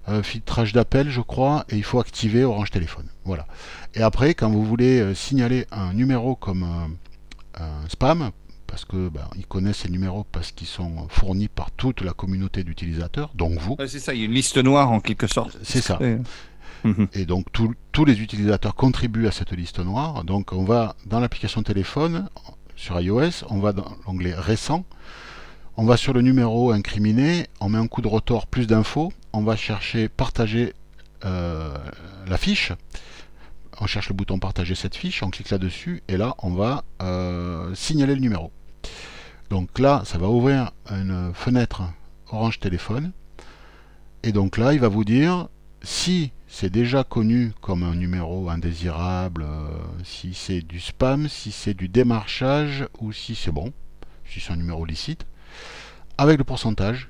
euh, filtrage d'appel, je crois, et il faut activer Orange Téléphone. Voilà. Et après, quand vous voulez euh, signaler un numéro comme euh, un spam, parce que ben, ils connaissent ces numéros parce qu'ils sont fournis par toute la communauté d'utilisateurs, donc vous. C'est ça, il y a une liste noire en quelque sorte. C'est ça. Et- Mhm. Et donc tout- tous les utilisateurs contribuent à cette liste noire. Donc on va dans l'application téléphone sur iOS, on va dans l'onglet récent, on va sur le numéro incriminé, on met un coup de rotor plus d'infos, on va chercher partager euh, la fiche, on cherche le bouton partager cette fiche, on clique là-dessus et là on va euh, signaler le numéro. Donc là ça va ouvrir une fenêtre Orange Téléphone et donc là il va vous dire si c'est déjà connu comme un numéro indésirable, euh, si c'est du spam, si c'est du démarchage ou si c'est bon, si c'est un numéro licite, avec le pourcentage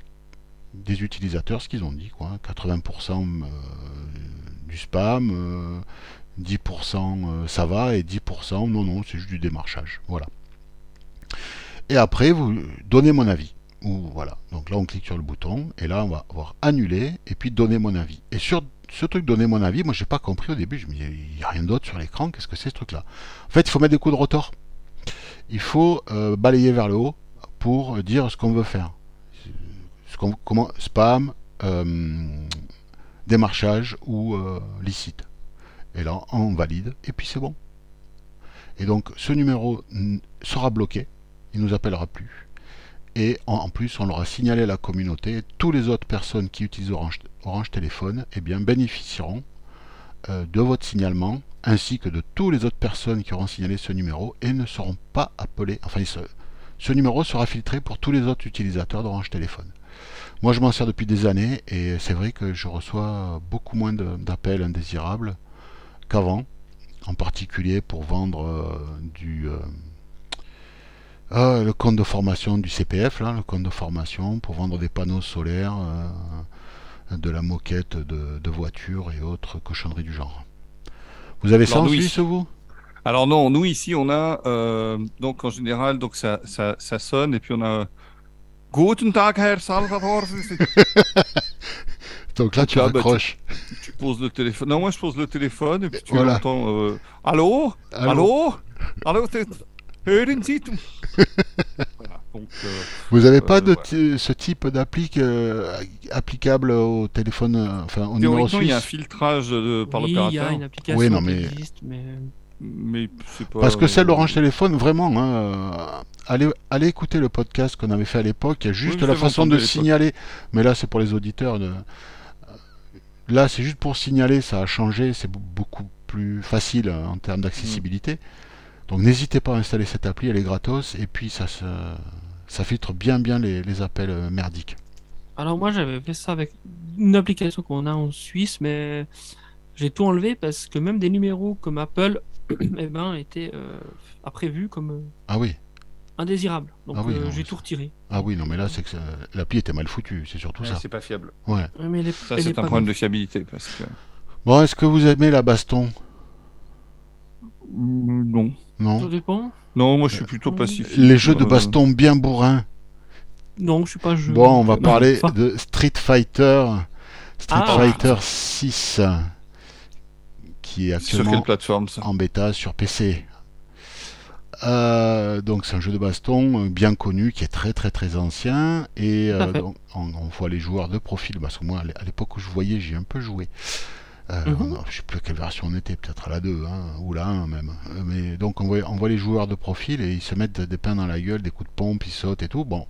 des utilisateurs, ce qu'ils ont dit, quoi, 80% euh, du spam, euh, 10% euh, ça va et 10% non, non, c'est juste du démarchage. Voilà. Et après, vous donnez mon avis. Ou voilà. Donc là, on clique sur le bouton et là, on va voir annuler et puis donner mon avis. Et sur ce truc donner mon avis, moi, j'ai pas compris au début. Je me dis, il n'y a rien d'autre sur l'écran. Qu'est-ce que c'est ce truc-là? En fait, il faut mettre des coups de rotor. Il faut euh, balayer vers le haut pour dire ce qu'on veut faire. Spam, euh, démarchage ou euh, licite. Et là, on valide et puis c'est bon. Et donc, ce numéro sera bloqué. Il nous appellera plus. Et en, plus, on l'aura signalé à la communauté. Tous les autres personnes qui utilisent Orange, Téléphone eh bien, bénéficieront euh, de votre signalement, ainsi que de tous les autres personnes qui auront signalé ce numéro et ne seront pas appelées. Enfin, il se- ce numéro sera filtré pour tous les autres utilisateurs d'Orange Téléphone. Moi, je m'en sers depuis des années et c'est vrai que je reçois beaucoup moins d'appels indésirables qu'avant, en particulier pour vendre euh, du euh, ah, le compte de formation du CPF, là, le compte de formation pour vendre des panneaux solaires, euh, de la moquette de, de voitures et autres cochonneries du genre. Vous avez ça en Suisse, vous? Alors non, nous ici on a euh, donc en général donc ça, ça, ça sonne et puis on a Guten Tag Herr Salvador. (laughs) Donc là, tu Là, bah, tu- raccroches. tu poses le téléphone. Non, moi je pose le téléphone et puis tu Voilà. entends euh, Allô? Allô? Allô? C'est- Hören Sie tout (laughs) Voilà, donc euh, Vous n'avez pas Euh, de voilà. ti- ce type d'appli euh, applicable au téléphone, enfin au numéro théoriquement il y a un suisse filtrage par oui, il y a l'opérateur, une application Oui, non, qui existe, mais mais c'est pas. Parce que celle euh, d'Orange Téléphone, vraiment, hein, euh, allez, allez écouter le podcast qu'on avait fait à l'époque. Il y a juste Oui, la façon de signaler. Mais là, c'est pour les auditeurs. De... Là, c'est juste pour signaler. Ça a changé. C'est be- beaucoup plus facile euh, en termes d'accessibilité. Donc, n'hésitez pas à installer cette appli. Elle est gratos. Et puis, ça, se... ça filtre bien, bien les, les appels euh, merdiques. Alors moi j'avais fait ça avec une application qu'on a en Suisse, mais j'ai tout enlevé parce que même des numéros comme Apple, (coughs) eh ben, étaient euh, à prévu comme euh, Ah oui. indésirables. Donc Ah oui, euh, non, j'ai mais tout retiré. Ah oui, non, mais là, c'est que ça- l'appli était mal foutue. C'est surtout ouais, ça. c'est pas fiable. Ouais. Mais est- Ça c'est un problème de fiabilité parce que. Bon, est-ce que vous aimez la baston? Non. Ça Non dépend. Non, moi je suis plutôt passif. Les jeux de Euh, baston bien bourrins. Non, je suis pas jeu. Bon, on va Non, parler pas. de Street Fighter, Street Ah. Fighter 6, qui est Sur quelle actuellement plateforme ça en bêta sur PC. Euh, donc c'est un jeu de baston euh, bien connu qui est très très très ancien. Et euh, donc, on, on voit les joueurs de profil parce que moi à l'é- à l'époque où je voyais j'ai un peu joué. Euh, on a- je sais plus quelle version on était peut-être à la 2 hein, ou la 1 même. Mais donc on voit, on voit les joueurs de profil et ils se mettent des pains dans la gueule des coups de pompe ils sautent et tout. Bon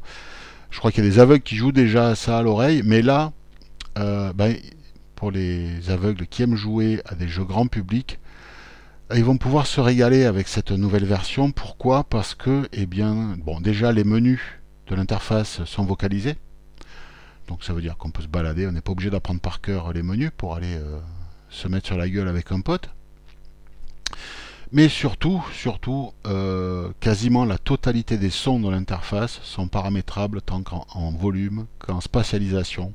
je crois qu'il y a des aveugles qui jouent déjà à ça à l'oreille mais là euh, ben, les aveugles qui aiment jouer à des jeux grand public ils vont pouvoir se régaler avec cette nouvelle version. Pourquoi? Parce que, eh bien, bon, déjà les menus de l'interface sont vocalisés. Donc ça veut dire qu'on peut se balader, on n'est pas obligé d'apprendre par cœur les menus pour aller euh, se mettre sur la gueule avec un pote. Mais surtout, surtout, euh, quasiment la totalité des sons de l'interface sont paramétrables tant qu'en en volume qu'en spatialisation.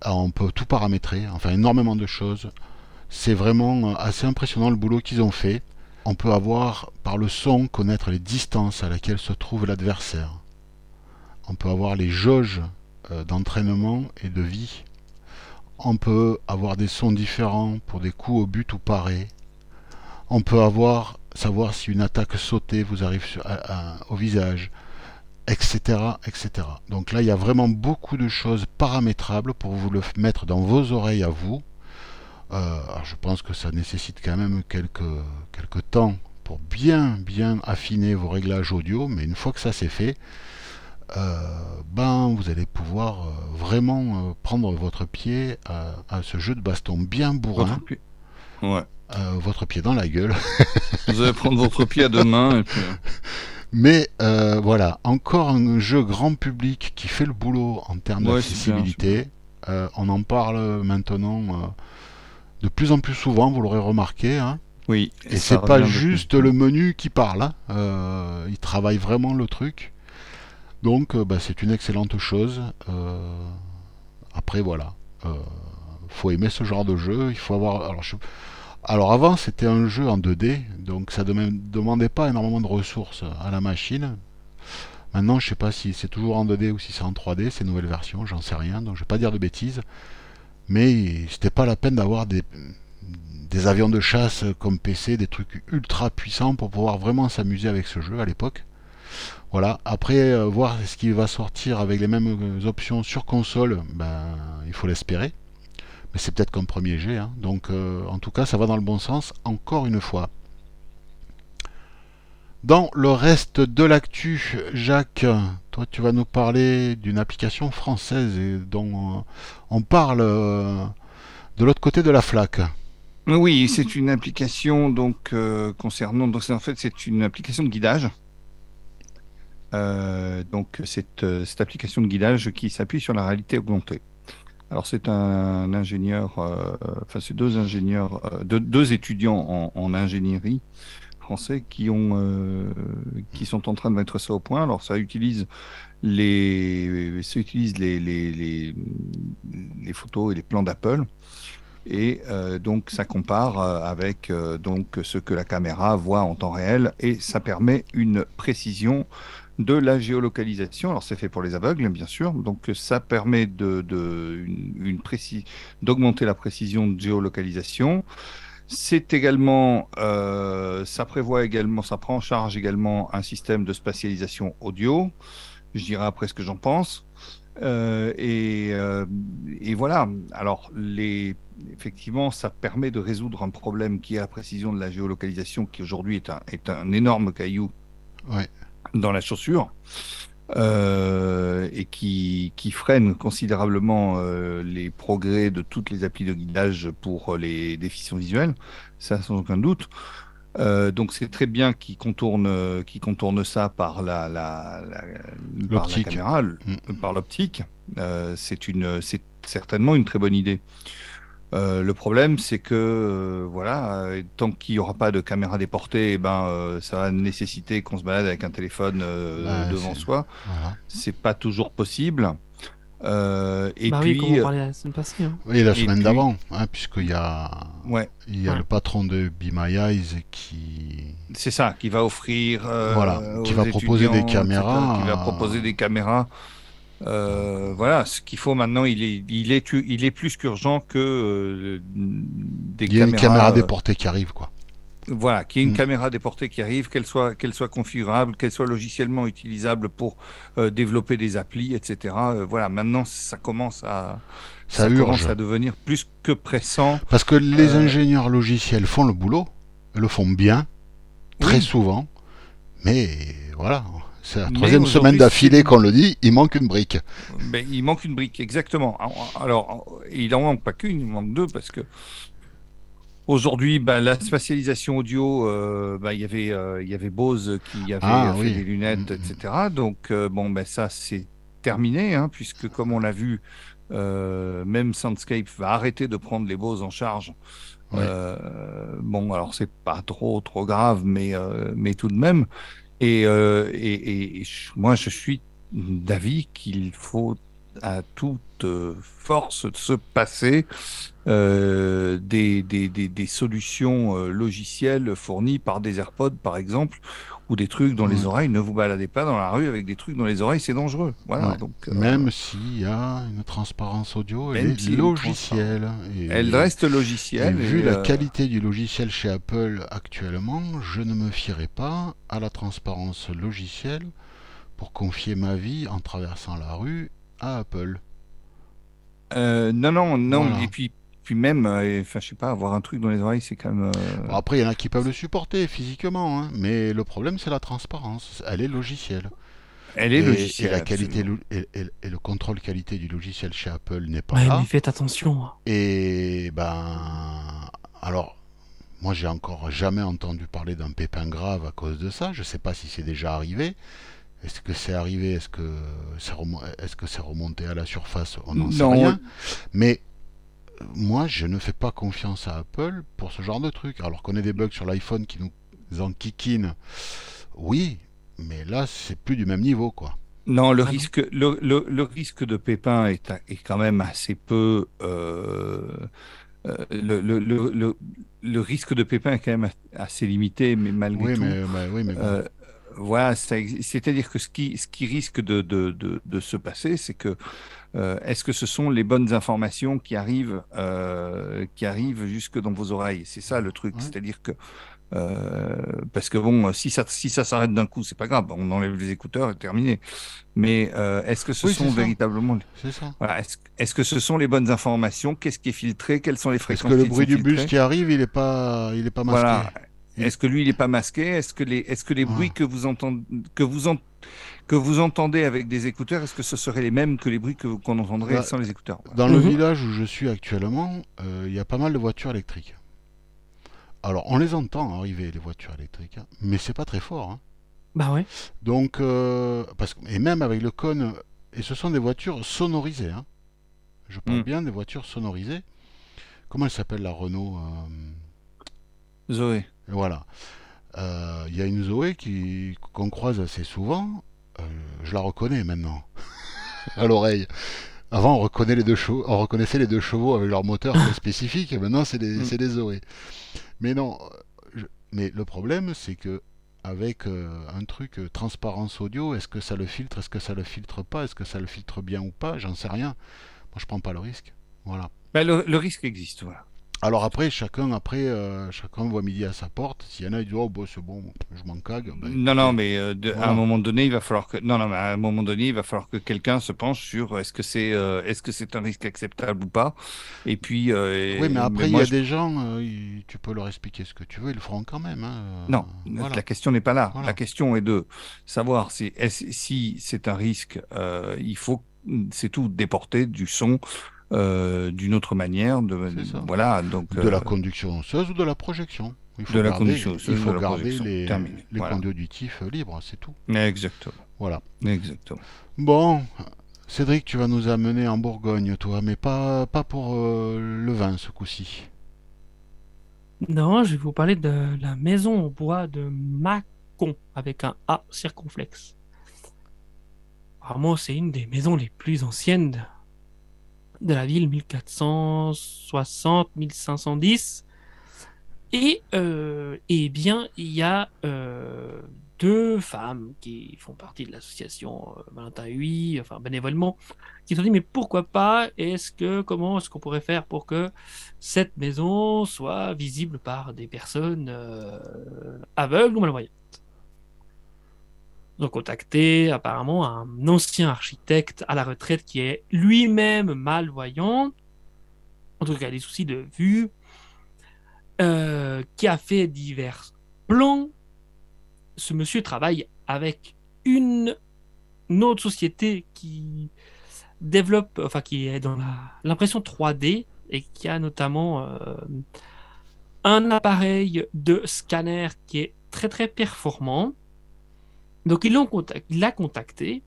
Ah, on peut tout paramétrer, enfin énormément de choses. C'est vraiment euh, assez impressionnant le boulot qu'ils ont fait. On peut avoir, par le son, connaître les distances à laquelle se trouve l'adversaire. On peut avoir les jauges euh, d'entraînement et de vie. On peut avoir des sons différents pour des coups au but ou parés. On peut avoir, savoir si une attaque sautée vous arrive au visage, etc., etc. Donc là, il y a vraiment beaucoup de choses paramétrables pour vous le mettre dans vos oreilles à vous. Euh, alors je pense que ça nécessite quand même quelques, quelques temps pour bien bien affiner vos réglages audio, mais une fois que ça c'est fait, euh, ben vous allez pouvoir euh, vraiment prendre votre pied à, à ce jeu de baston bien bourrin, Votre pied. Ouais. euh, votre pied dans la gueule. Vous allez prendre votre pied à deux mains et puis. (laughs) Mais euh, voilà, encore un jeu grand public qui fait le boulot en termes Ouais, d'accessibilité. Euh, on en parle maintenant euh, de plus en plus souvent, vous l'aurez remarqué. hein. Oui. Et ça c'est pas juste le menu qui parle, hein. Euh, il travaille vraiment le truc. Donc euh, bah, c'est une excellente chose. Euh, après voilà, Euh, faut aimer ce genre de jeu. Il faut avoir. Alors, alors avant, c'était un jeu en 2D, donc ça ne demandait pas énormément de ressources à la machine. Maintenant, je sais pas si c'est toujours en 2D ou si c'est en 3D, ces nouvelles versions, j'en sais rien, donc je vais pas dire de bêtises. Mais c'était pas la peine d'avoir des, avions de chasse comme PC, des trucs ultra puissants pour pouvoir vraiment s'amuser avec ce jeu à l'époque. Voilà, après euh, voir ce qui va sortir avec les mêmes options sur console, ben, il faut l'espérer. Mais c'est peut-être comme premier jet, hein. donc euh, en tout cas ça va dans le bon sens encore une fois. Dans le reste de l'actu, Jacques, toi tu vas nous parler d'une application française et dont euh, on parle de l'autre côté de la flaque. Oui, c'est une application donc concernant donc en fait c'est une application de guidage euh, donc cette, euh, cette, application de guidage qui s'appuie sur la réalité augmentée. Alors c'est un ingénieur, euh, enfin c'est deux ingénieurs, deux, étudiants en, ingénierie français qui ont, qui sont en train de mettre ça au point. Alors ça utilise les, utilise les, les, les photos et les plans d'Apple et donc ça compare avec donc ce que la caméra voit en temps réel et ça permet une précision de la géolocalisation. Alors c'est fait pour les aveugles, bien sûr. Donc ça permet de, d'augmenter la précision de géolocalisation. C'est également, euh, ça prévoit également, ça prend en charge également un système de spatialisation audio. Je dirais après ce que j'en pense. Euh, euh, et, voilà. Alors les, effectivement, ça permet de résoudre un problème qui est la précision de la géolocalisation, qui aujourd'hui est un, est un énorme caillou. Ouais dans la chaussure euh, et qui, qui, freine considérablement euh, les progrès de toutes les applis de guidage pour les déficients visuels, ça sans aucun doute. Euh, donc c'est très bien qu'ils contourne, qui contourne ça par la, la, par la caméra, mm. par l'optique. c'est certainement une très bonne idée. Euh, le problème, c'est que euh, voilà, euh, tant qu'il n'y aura pas de caméra déportée, eh ben, ça va nécessiter qu'on se balade avec un téléphone devant soi. C'est pas toujours possible. et bah puis, oui, on parlait la semaine passée. Hein. Oui, la semaine d'avant, hein, puisqu'il y a, ouais. il y a le patron de Be My Eyes qui. C'est ça, qui va offrir. voilà, qui va proposer des caméras. Qui va proposer des caméras euh, voilà, ce qu'il faut maintenant, il est, il est, il est plus qu'urgent que euh, des il y a caméras. une caméra déportée qui arrive, quoi. Voilà, qu'il y ait une mm. caméra déportée qui arrive, qu'elle soit, qu'elle soit configurable, qu'elle soit logiciellement utilisable pour euh, développer des applis, etc. voilà, maintenant, ça commence à, ça, commence à devenir plus que pressant. Parce que les ingénieurs logiciels font le boulot, le font bien, très souvent, mais voilà, c'est la troisième semaine d'affilée qu'on le dit, il manque une brique. Mais il manque une brique, exactement. Alors, il en manque pas qu'une, il manque deux parce que aujourd'hui, bah, la spatialisation audio, euh, bah, y avait, euh, il y avait Bose qui avait ah, fait des lunettes, etc. Donc, euh, bon, ben ça, c'est terminé, hein, puisque comme on l'a vu, même Soundscape va arrêter de prendre les Bose en charge. bon, alors c'est pas trop trop grave, mais mais tout de même, euh, et, et, moi, je suis d'avis qu'il faut à toute force se passer euh, des, des, solutions euh, logicielles fournies par des AirPods, par exemple, ou des trucs dans les oreilles. Ne vous baladez pas dans la rue avec des trucs dans les oreilles, c'est dangereux. Voilà, donc, même s'il y a une transparence audio, elle est logicielle. elle reste logicielle. vu la qualité du logiciel chez Apple actuellement, je ne me fierai pas à la transparence logicielle pour confier ma vie en traversant la rue à Apple. Euh, non, non, non. Et puis, puis même, euh, enfin, je sais pas, avoir un truc dans les oreilles, c'est quand même. Euh, après, il y en a qui peuvent le supporter physiquement, hein, mais le problème, c'est la transparence. Elle est logicielle. Elle est logicielle. Et la qualité et, le contrôle qualité du logiciel chez Apple n'est pas ouais, là. Mais faites attention. Hein. Et ben, alors, moi, j'ai encore jamais entendu parler d'un pépin grave à cause de ça. Je sais pas si c'est déjà arrivé. Est-ce que c'est arrivé? Est-ce que c'est est remonté à la surface? On n'en sait rien. Mais moi, je ne fais pas confiance à Apple pour ce genre de truc. Alors qu'on ait des bugs sur l'iPhone qui nous enquiquinent, oui, mais là, c'est plus du même niveau, quoi. Non, le Ah non risque, le, le- le risque de pépin est, quand même assez peu. euh, euh, le, le, le, le- le risque de pépin est quand même assez limité, mais malgré Oui, tout, mais, bah, oui, mais bon. euh, voilà, c'est-à-dire que ce qui, ce qui risque de, de, de, de se passer, c'est que euh, est-ce que ce sont les bonnes informations qui arrivent, euh, qui arrivent jusque dans vos oreilles? C'est ça le truc, Ouais. c'est-à-dire que euh, parce que bon, si ça, si ça s'arrête d'un coup, c'est pas grave, on enlève les écouteurs et terminé. Mais euh, est-ce que ce Oui, sont véritablement, C'est ça. voilà, est-ce, est-ce que ce sont les bonnes informations? Qu'est-ce qui est filtré? Quelles sont les Est-ce fréquences que le bruit du bus qui arrive, il est pas, il est pas masqué Voilà. Il- Est-ce que lui, il n'est pas masqué? Est-ce que les, est-ce que les Ouais. bruits que vous entendez, que vous en- que vous entendez avec des écouteurs, est-ce que ce seraient les mêmes que les bruits que, qu'on entendrait Bah, sans les écouteurs? Voilà. Dans le Mhm. village où je suis actuellement, euh, il y a pas mal de voitures électriques. Alors, on les entend arriver, les voitures électriques, hein, mais c'est pas très fort. hein. Bah ouais. Donc, euh, parce que, et même avec le cône, et ce sont des voitures sonorisées. hein. Je parle Mm. bien des voitures sonorisées. Comment elle s'appelle la Renault euh, Zoé. Voilà. Euh, Il y a une Zoé qui qu'on croise assez souvent. Euh, je la reconnais maintenant (laughs) à l'oreille. Avant, on, reconnaît les deux chevaux, on reconnaissait les deux chevaux avec leur moteur (laughs) spécifique, et maintenant, c'est des, Mm. des Zoé. Mais non, je- mais le problème, c'est que avec euh, un truc euh, transparence audio, est-ce que ça le filtre, est-ce que ça le filtre pas, est-ce que ça le filtre bien ou pas, j'en sais rien. Moi, je prends pas le risque. Voilà. Le, le risque existe, voilà. Alors après, chacun après, euh, chacun voit midi à sa porte. S'il y en a, ils disent oh bah, c'est bon, je m'en cague. Ben, Non, non, mais euh, de- à un moment donné, il va falloir que non, non, mais à un moment donné, il va falloir que quelqu'un se penche sur est-ce que c'est euh, est-ce que c'est un risque acceptable ou pas? Et puis, euh, Oui, mais après, il moi, y a je- des gens, euh, ils- tu peux leur expliquer ce que tu veux, ils le feront quand même. hein, euh, non, voilà. la question n'est pas là. Voilà. La question est de savoir si si c'est un risque, euh, il faut c'est tout déporter du son euh, d'une autre manière. De, voilà, donc De la euh, conduction osseuse ou de la projection. Il faut De la garder, conduction osseuse, il faut de la garder les, Terminé. les Voilà. conduits auditifs libres, c'est tout. exactement, Voilà. exactement. Bon, Cédric, tu vas nous amener en Bourgogne, toi, mais pas, pas pour euh, le vin ce coup-ci. Non, je vais vous parler de la maison en bois de Mâcon avec un A circonflexe. Apparemment, c'est une des maisons les plus anciennes de, la ville, 1460-1510. Et euh, eh bien, il y a euh, deux femmes qui font partie de l'association euh, Valentin Huy, enfin bénévolement, qui se sont dit mais pourquoi pas? Est-ce que comment est-ce qu'on pourrait faire pour que cette maison soit visible par des personnes aveugles ou malvoyantes? Ils ont contacté apparemment un ancien architecte à la retraite qui est lui-même malvoyant, en tout cas des soucis de vue, euh, qui a fait divers plans. Ce monsieur travaille avec une, autre société qui développe, enfin qui est dans l'impression 3D et qui a notamment euh, un appareil de scanner qui est très très performant. Donc il l'a contacté.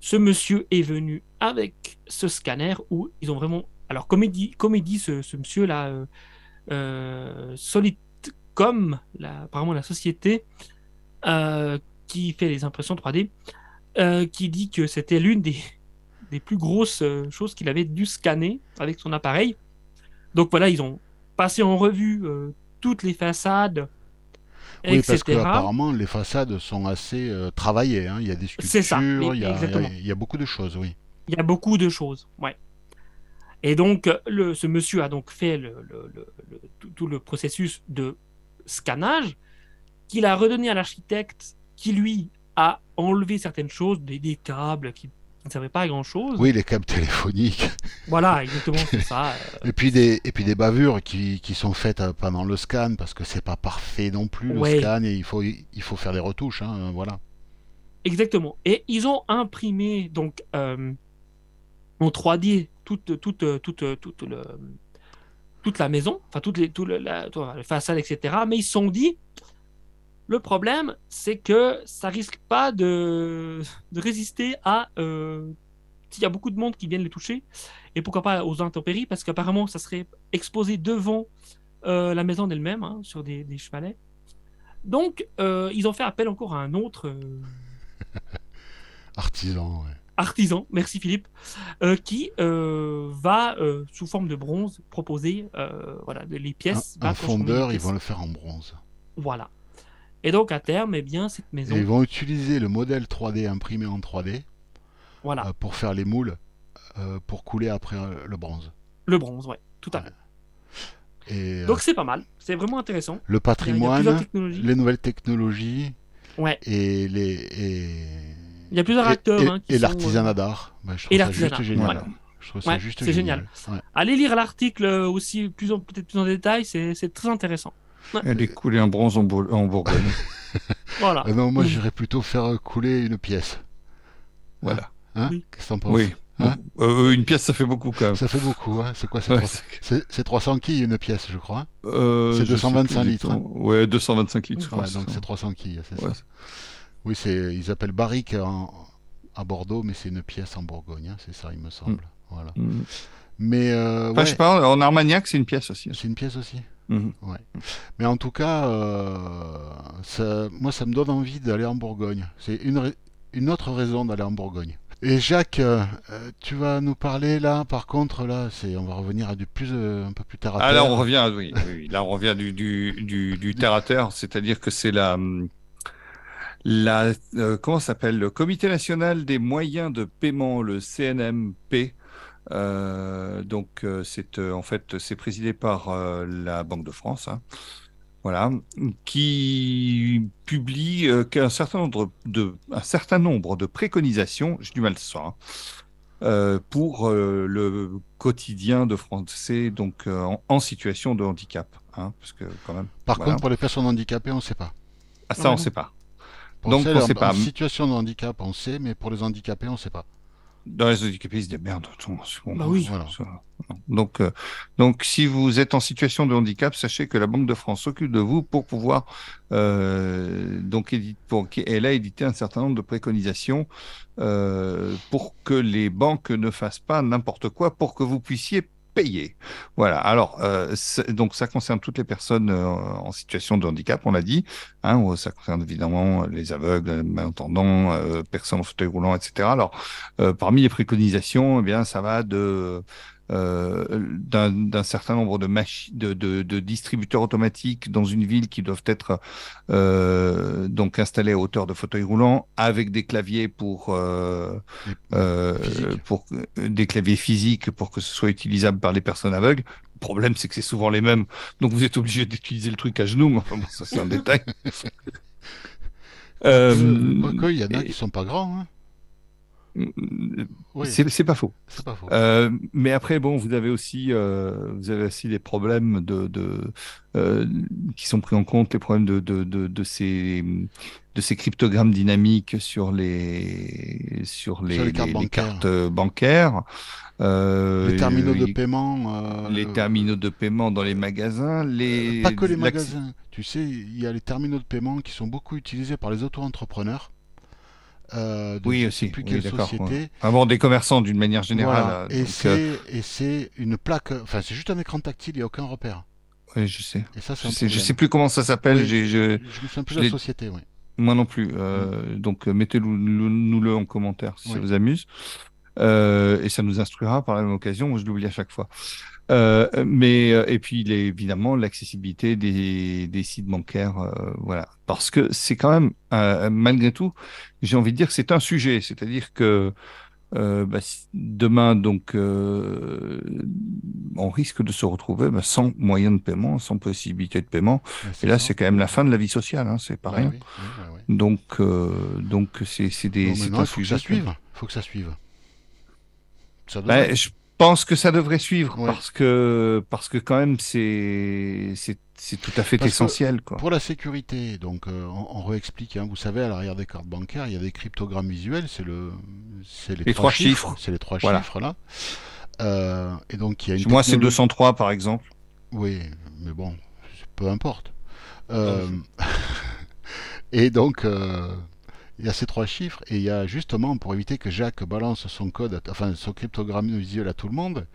Ce monsieur est venu avec ce scanner où ils ont vraiment. Alors comme il dit, comme il dit ce, monsieur là, euh, euh, Solidcom, la, apparemment la société euh, qui fait les impressions 3D, euh, qui dit que c'était l'une des, plus grosses choses qu'il avait dû scanner avec son appareil. Donc voilà, ils ont passé en revue toutes les façades, Oui, etc. parce que apparemment les façades sont assez euh, travaillées. hein. Il y a des sculptures, il, y a, il y a- beaucoup de choses, oui. Il y a beaucoup de choses, ouais. Et donc, le, ce monsieur a donc fait le, le- tout, tout le processus de scannage qu'il a redonné à l'architecte qui, lui, a enlevé certaines choses, des, des câbles ne servaient pas à grand-chose. Oui, les câbles (laughs) téléphoniques. Voilà, exactement, c'est ça. euh, Et puis des, et puis des bavures qui, qui sont faites euh, pendant le scan parce que c'est pas parfait non plus le Ouais. scan et il faut, il faut faire des retouches. hein, voilà. Exactement. Et ils ont imprimé donc euh, en 3D toute, toute, toute, toute, le, toute la maison, enfin toute les, tout le, la, la façade, etc. Mais ils se sont dit, le problème, c'est que ça risque pas de, de résister à euh, s'il y a beaucoup de monde qui viennent les toucher, et pourquoi pas aux intempéries, parce qu'apparemment, ça serait exposé devant euh, la maison elle-même, hein, sur des, des chevalets. Donc, euh, ils ont fait appel encore à un autre. (laughs) Artisan, ouais. artisan, merci Philippe, qui va, sous forme de bronze, proposer voilà, les pièces. Un, un fondeur, ils vont le faire en bronze. Voilà. Et donc, à terme, eh bien, cette maison, Et ils vont utiliser le modèle 3D imprimé en 3D voilà, euh, pour faire les moules, euh, pour couler après euh, le bronze. le bronze, ouais, tout à Ouais. fait. Et euh, Donc, c'est pas mal, c'est vraiment intéressant. le patrimoine, les nouvelles technologies Ouais, et les et, il y a plusieurs acteurs et, hein, qui et sont, l'artisanat d'art. Bah, je et trouve ça juste génial. ouais. Je trouve ça Ouais, juste c'est génial. Ouais. Allez lire l'article aussi, plus en- peut-être plus en détail, c'est c'est très intéressant. Elle est coulée en bronze en, Bour- en Bourgogne. (laughs) Voilà. Euh, non, moi Mm. j'irais plutôt faire euh, couler une pièce. voilà. Hein Oui. Qu'est-ce que t'en penses Oui. Hein Euh, une pièce, ça fait beaucoup quand même. Ça fait beaucoup, hein C'est quoi c'est Ouais, trois- c'est- C'est c'est 300 quilles une pièce, je crois. euh, C'est je sais 225 plus litres, exactement. Ouais, 225 litres. je Ouais, donc c'est 300 quilles, c'est Ouais. ça. Oui, c'est ils appellent barrique en- à Bordeaux, mais c'est une pièce en Bourgogne, hein, c'est ça, il me semble. Voilà. Mm. Mais euh, Enfin, ouais, je sais pas, en Armagnac, c'est une pièce aussi. c'est une pièce aussi. Mhm. Mais en tout cas, euh, ça- moi, ça me donne envie d'aller en Bourgogne. C'est une, autre raison d'aller en Bourgogne. Et Jacques, euh, tu vas nous parler là, par contre, là, c'est, on va revenir à du plus, euh, un peu plus terre à Ah terre. là on revient, oui, là on revient du, du, du, du terre à terre, c'est-à-dire que c'est la, hum, la euh, comment s'appelle? Le Comité national des moyens de paiement, le CNMP. Euh, donc euh, c'est euh, en fait c'est présidé par euh, la Banque de France, hein. voilà, qui publie euh, qu'un certain nombre de un certain nombre de préconisations, j'ai du mal ce soir. hein, euh, pour euh, le quotidien de Français donc euh, en, en situation de handicap, hein, parce que quand même. Par voilà. contre, pour les personnes handicapées, on ne sait pas. Ah, ça Ouais, on non. sait pas. Pour Donc, celles on en, sait pas. en situation de handicap, on sait, mais pour les handicapés, on ne sait pas. Dans les handicapés, ils se démerdent. on- on- Bah oui. Voilà. ça- Donc, euh, donc, si vous êtes en situation de handicap, sachez que la Banque de France s'occupe de vous pour pouvoir, euh, donc, édite, pour, elle a édité un certain nombre de préconisations euh, pour que les banques ne fassent pas n'importe quoi, pour que vous puissiez Voilà. Alors, euh, donc, ça concerne toutes les personnes euh, en situation de handicap, on l'a dit. Hein, ça concerne évidemment les aveugles, les malentendants, euh, personnes en fauteuil roulant, etc. Alors, euh, parmi les préconisations, eh bien, ça va de d'un d'un certain nombre de, de, de, de distributeurs automatiques dans une ville qui doivent être euh, donc installés à hauteur de fauteuil roulant avec des claviers pour euh, euh, pour euh, des claviers physiques pour que ce soit utilisable par les personnes aveugles. Le problème, c'est que c'est souvent les mêmes, donc vous êtes obligé d'utiliser le truc à genoux. Mais enfin, bon, ça c'est un (laughs) détail. Euh, Euh, il y en a et- qui sont pas grands. Hein. Oui, c'est pas faux. c'est pas faux. Euh, mais après, bon, vous avez aussi, euh, vous avez aussi des problèmes de, de euh, qui sont pris en compte, les problèmes de, de, de, de ces de ces cryptogrammes dynamiques sur les sur les, Sur les cartes bancaires. cartes euh, bancaires. Euh, les terminaux de paiement. euh, les le- terminaux de paiement dans les magasins, les Pas que les magasins. Tu sais, il y a les terminaux de paiement qui sont beaucoup utilisés par les auto-entrepreneurs. Euh, de Oui, aussi. plus Oui, société. Bon, des commerçants d'une manière générale. Voilà. euh, Et donc, euh, c'est une plaque. Enfin, c'est juste un écran tactile, il n'y a aucun repère. oui, je sais. Et ça, Je sais, je sais plus comment ça s'appelle. Oui. je- Je me souviens plus de la société, oui. Moi non plus. Euh, Donc, euh, mettez-nous-le en commentaire si ça vous amuse. Et ça nous instruira par la même occasion. Moi, je l'oublie à chaque fois. Euh, mais euh, et puis évidemment l'accessibilité des, des sites bancaires, euh, voilà, parce que c'est quand même euh, malgré tout, j'ai envie de dire que c'est un sujet, c'est-à-dire que bah, demain donc on risque de se retrouver bah, sans moyen de paiement, sans possibilité de paiement, Ouais, et là c'est quand même la fin de la vie sociale, hein, c'est pas rien. oui, oui. Donc, donc c'est c'est des Non, un il faut que ça suive. Faut que ça suive. Ça devrait. Ben, je pense que ça devrait suivre Ouais. parce que parce que quand même c'est c'est tout à fait Parce essentiel quoi. Pour la sécurité, donc euh, on, on réexplique. hein, vous savez, à l'arrière des cartes bancaires, il y a des cryptogrammes visuels. C'est le, c'est les, Les trois chiffres. C'est les trois Voilà. chiffres là. Euh, et donc il y a une. Moi c'est technologie- 203 par exemple. Oui, mais bon, peu importe. Euh, (laughs) et donc, euh, il y a ces trois chiffres, et il y a justement, pour éviter que Jacques balance son code, enfin son cryptogramme visuel à tout le monde,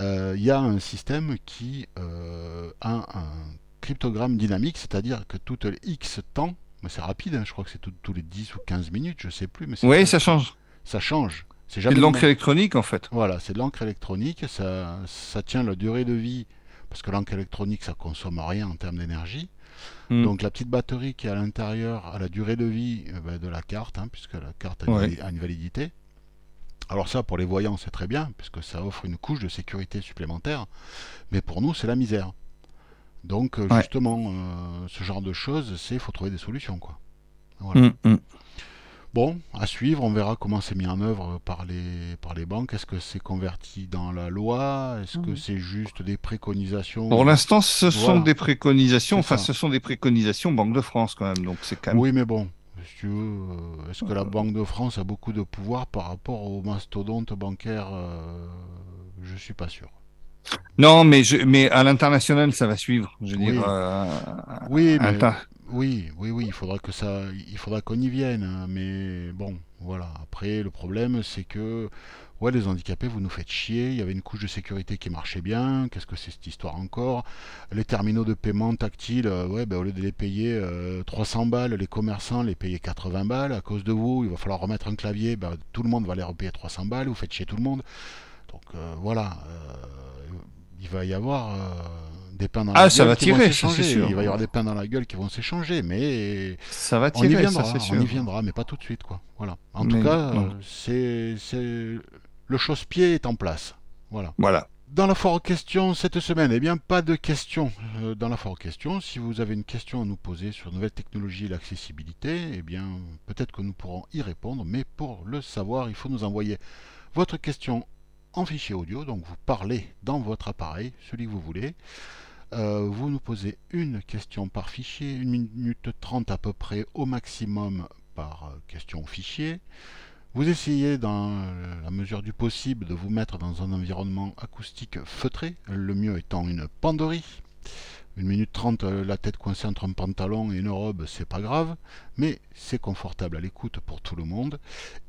euh, il y a un système qui euh, a un cryptogramme dynamique, c'est-à-dire que toutes les X temps, Mais c'est rapide, hein, je crois que c'est tout- tous les 10 ou 15 minutes, je sais plus. Mais c'est Oui, ça change. ça change. C'est de le l'encre électronique en fait. Voilà, c'est de l'encre électronique, ça, ça tient la durée de vie, parce que l'encre électronique, ça consomme rien en termes d'énergie. Hmm. Donc la petite batterie qui est à l'intérieur a la durée de vie euh, ben, de la carte, hein, puisque la carte a une, Ouais. vali- a une validité. Alors ça, pour les voyants, c'est très bien, puisque ça offre une couche de sécurité supplémentaire, mais pour nous, c'est la misère. Donc euh, Ouais. justement, euh, ce genre de choses, c'est il faut trouver des solutions, quoi. Voilà. Hmm, hmm. Bon, à suivre, on verra comment c'est mis en œuvre par les, par les banques. Est-ce que c'est converti dans la loi? Est-ce que Mhm. c'est juste des préconisations? Pour l'instant, ce sont Voilà. des préconisations. Enfin, ce sont des préconisations Banque de France quand même. Donc c'est quand même. Oui, mais bon, si tu veux, euh, est-ce que la Banque de France a beaucoup de pouvoir par rapport aux mastodontes bancaires? Euh, Je suis pas sûr. Non, mais je, mais à l'international, ça va suivre. Je veux Oui. dire. euh, Oui, mais inter- oui, oui, oui, il faudra que ça, il faudra qu'on y vienne. hein, Mais bon, voilà. Après, le problème, c'est que ouais, les handicapés, vous nous faites chier. Il y avait une couche de sécurité qui marchait bien. Qu'est-ce que c'est cette histoire encore? Les terminaux de paiement tactiles, euh, ouais, ben, au lieu de les payer euh, 300 balles, les commerçants les payaient 80 balles. À cause de vous, il va falloir remettre un clavier. ben, tout le monde va les repayer 300 balles. Vous faites chier tout le monde. Donc euh, voilà. euh, il va y avoir euh, des pains dans Ah, la ça gueule va tirer, c'est sûr. Il va y avoir des pains dans la gueule qui vont s'échanger, mais Ça va on y tirer, viendra, ça c'est sûr. on y viendra, mais pas tout de suite, quoi. Voilà. En Mais tout cas, c'est le chausse-pied est en place. Voilà. Voilà. Dans la foire aux questions cette semaine, eh bien, pas de questions euh, dans la foire aux questions. Si vous avez une question à nous poser sur nouvelles technologies et l'accessibilité, eh bien, peut-être que nous pourrons y répondre, mais pour le savoir, il faut nous envoyer votre question en fichier audio, donc vous parlez dans votre appareil, celui que vous voulez. Euh, vous nous posez une question par fichier, une minute trente à peu près au maximum par euh, question fichier. Vous essayez dans euh, la mesure du possible de vous mettre dans un environnement acoustique feutré, le mieux étant une panderie. Une minute trente, euh, la tête coincée entre un pantalon et une robe, c'est pas grave, mais c'est confortable à l'écoute pour tout le monde.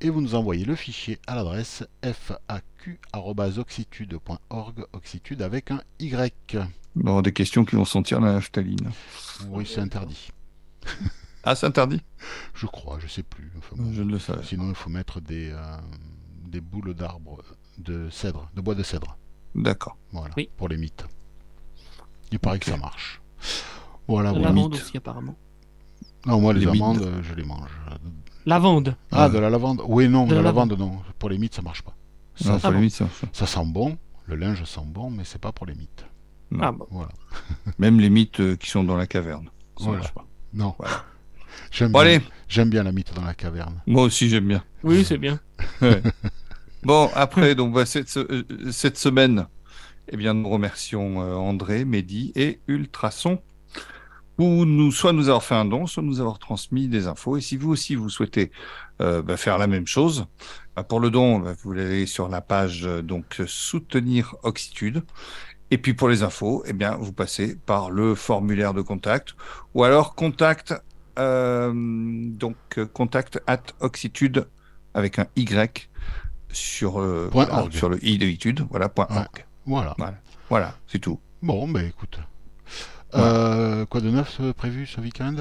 Et vous nous envoyez le fichier à l'adresse faq.oxitude.org, oxitude avec un Y. Bon, des questions qui vont sentir la naphtaline. Oui, c'est interdit. Ah, c'est interdit? Je crois, je sais plus. Enfin, bon. Je ne le savais. Sinon, il faut mettre des, euh, des boules d'arbres, de cèdre, de bois de cèdre. D'accord. Voilà, Oui. pour les mythes. Il paraît que ça marche. Voilà, De mythe. aussi, apparemment. Non, moi, les, Les mythes. amandes, euh, je les mange. Lavande. Ah, de la lavande Oui, non, De de la la lavande, non. Pour les mythes, ça marche pas. Ça, Non, ça, pas bon. limite, ça. ça sent bon, le linge sent bon, mais c'est pas pour les mythes. Non. Ah, bon. Voilà. (laughs) Même les mythes euh, qui sont dans la caverne. Ça Voilà. marche pas. Non. Voilà. J'aime Bon, bien, allez. j'aime bien la mythe dans la caverne. Moi aussi, j'aime bien. Oui, c'est bien. (laughs) (laughs) Bon, après, donc, bah, cette, euh, cette semaine, eh bien, nous remercions euh, André, Mehdi et Ultrason pour nous, soit nous avoir fait un don, soit nous avoir transmis des infos. Et si vous aussi, vous souhaitez euh, bah, faire la même chose, bah, pour le don, bah, vous allez sur la page euh, donc soutenir Oxitude. Et puis pour les infos, eh bien, vous passez par le formulaire de contact ou alors contact, euh, donc contact at Oxitude avec un Y sur, euh, sur le i de voilà, point Ouais. org. Voilà. Voilà, c'est tout. Bon, ben écoute. Euh, quoi de neuf euh, prévu ce week-end?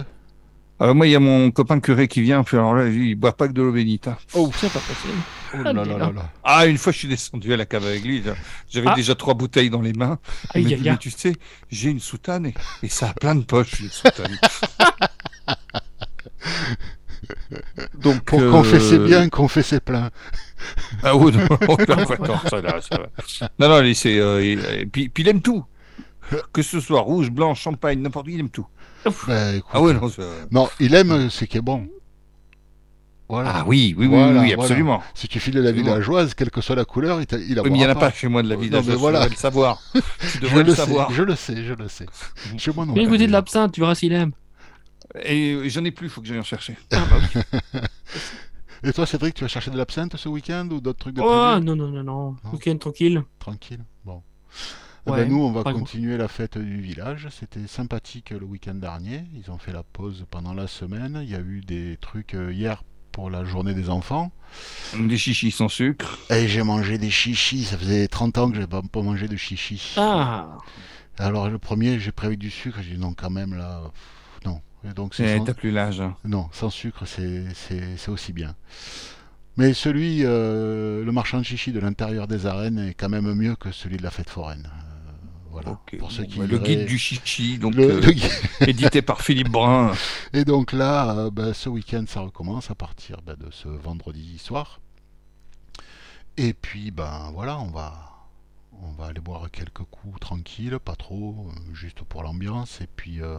Euh, moi, il y a mon copain curé qui vient, puis alors là, il boit pas que de l'eau bénite. hein. Oh, C'est pas possible. oh Ah, là dis là là donc. là. Ah, une fois, je suis descendu à la cave avec lui. J'avais Ah. déjà trois bouteilles dans les mains. Mais tu sais, j'ai une soutane et, et ça a plein de poches, une soutane. (laughs) Donc, Pour euh, confesser bien, confesser plein. Ah oui, non, (laughs) non, attends, ça, là, ça va. non, non, il- c'est, euh, il- et puis, puis il aime tout. Que ce soit rouge, blanc, champagne, n'importe quoi, il aime tout. Ben, écoute, Ah oui, non, Non, il aime ce qui est bon. Voilà. Ah oui, oui, oui, Voilà, oui, voilà. absolument. Si tu files de la villageoise, quelle que soit la couleur, il, il Oui, mais il n'y en a pas chez moi de la Non, vie mais tu voilà. devrais le savoir. (laughs) Tu Je devrais le le sais, savoir. je le sais, je le sais. (laughs) Chez moi non. Plus. goûter de l'absinthe, tu verras s'il aime. Et j'en ai plus, il faut que j'aille en chercher. Ah, bah oui. Et toi, Cédric, tu vas chercher de l'absinthe ce week-end ou d'autres trucs de Oh, prévu non, non, non, non. Week-end tranquille. Tranquille. Bon. Eh Ouais, ben, nous, on va continuer la fête du village. C'était sympathique le week-end dernier. Ils ont fait la pause pendant la semaine. Il y a eu des trucs euh, hier pour la journée des enfants. Des chichis sans sucre. Et j'ai mangé des chichis. Ça faisait 30 ans que j'ai pas, pas mangé de chichis. Ah, Alors le premier, j'ai pris avec du sucre. J'ai dit non, quand même là, donc c'est sans- T'as plus l'âge. non, sans sucre, c'est aussi bien. Mais celui, euh, le marchand de chichi de l'intérieur des arènes est quand même mieux que celui de la fête foraine. Euh, voilà. Pour ceux qui bah, le guide du chichi, donc Le- euh, le (laughs) édité par Philippe Brun. Et donc là, bah, ce week-end, ça recommence à partir bah, de ce vendredi soir. Et puis, ben voilà, on va, on va aller boire quelques coups tranquilles, pas trop, juste pour l'ambiance. Et puis, euh,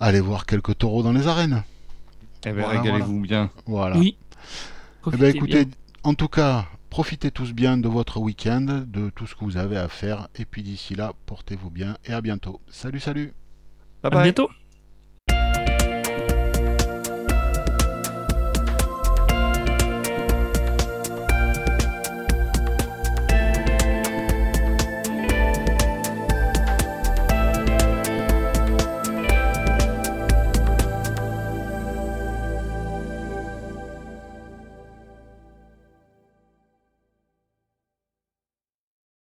aller voir quelques taureaux dans les arènes. Eh ben, Voilà, régalez-vous bien. Voilà. Oui. Eh ben, écoutez, bien. en tout cas, profitez tous bien de votre week-end, de tout ce que vous avez à faire. Et puis d'ici là, portez-vous bien et à bientôt. Salut, salut Bye À bye. bientôt.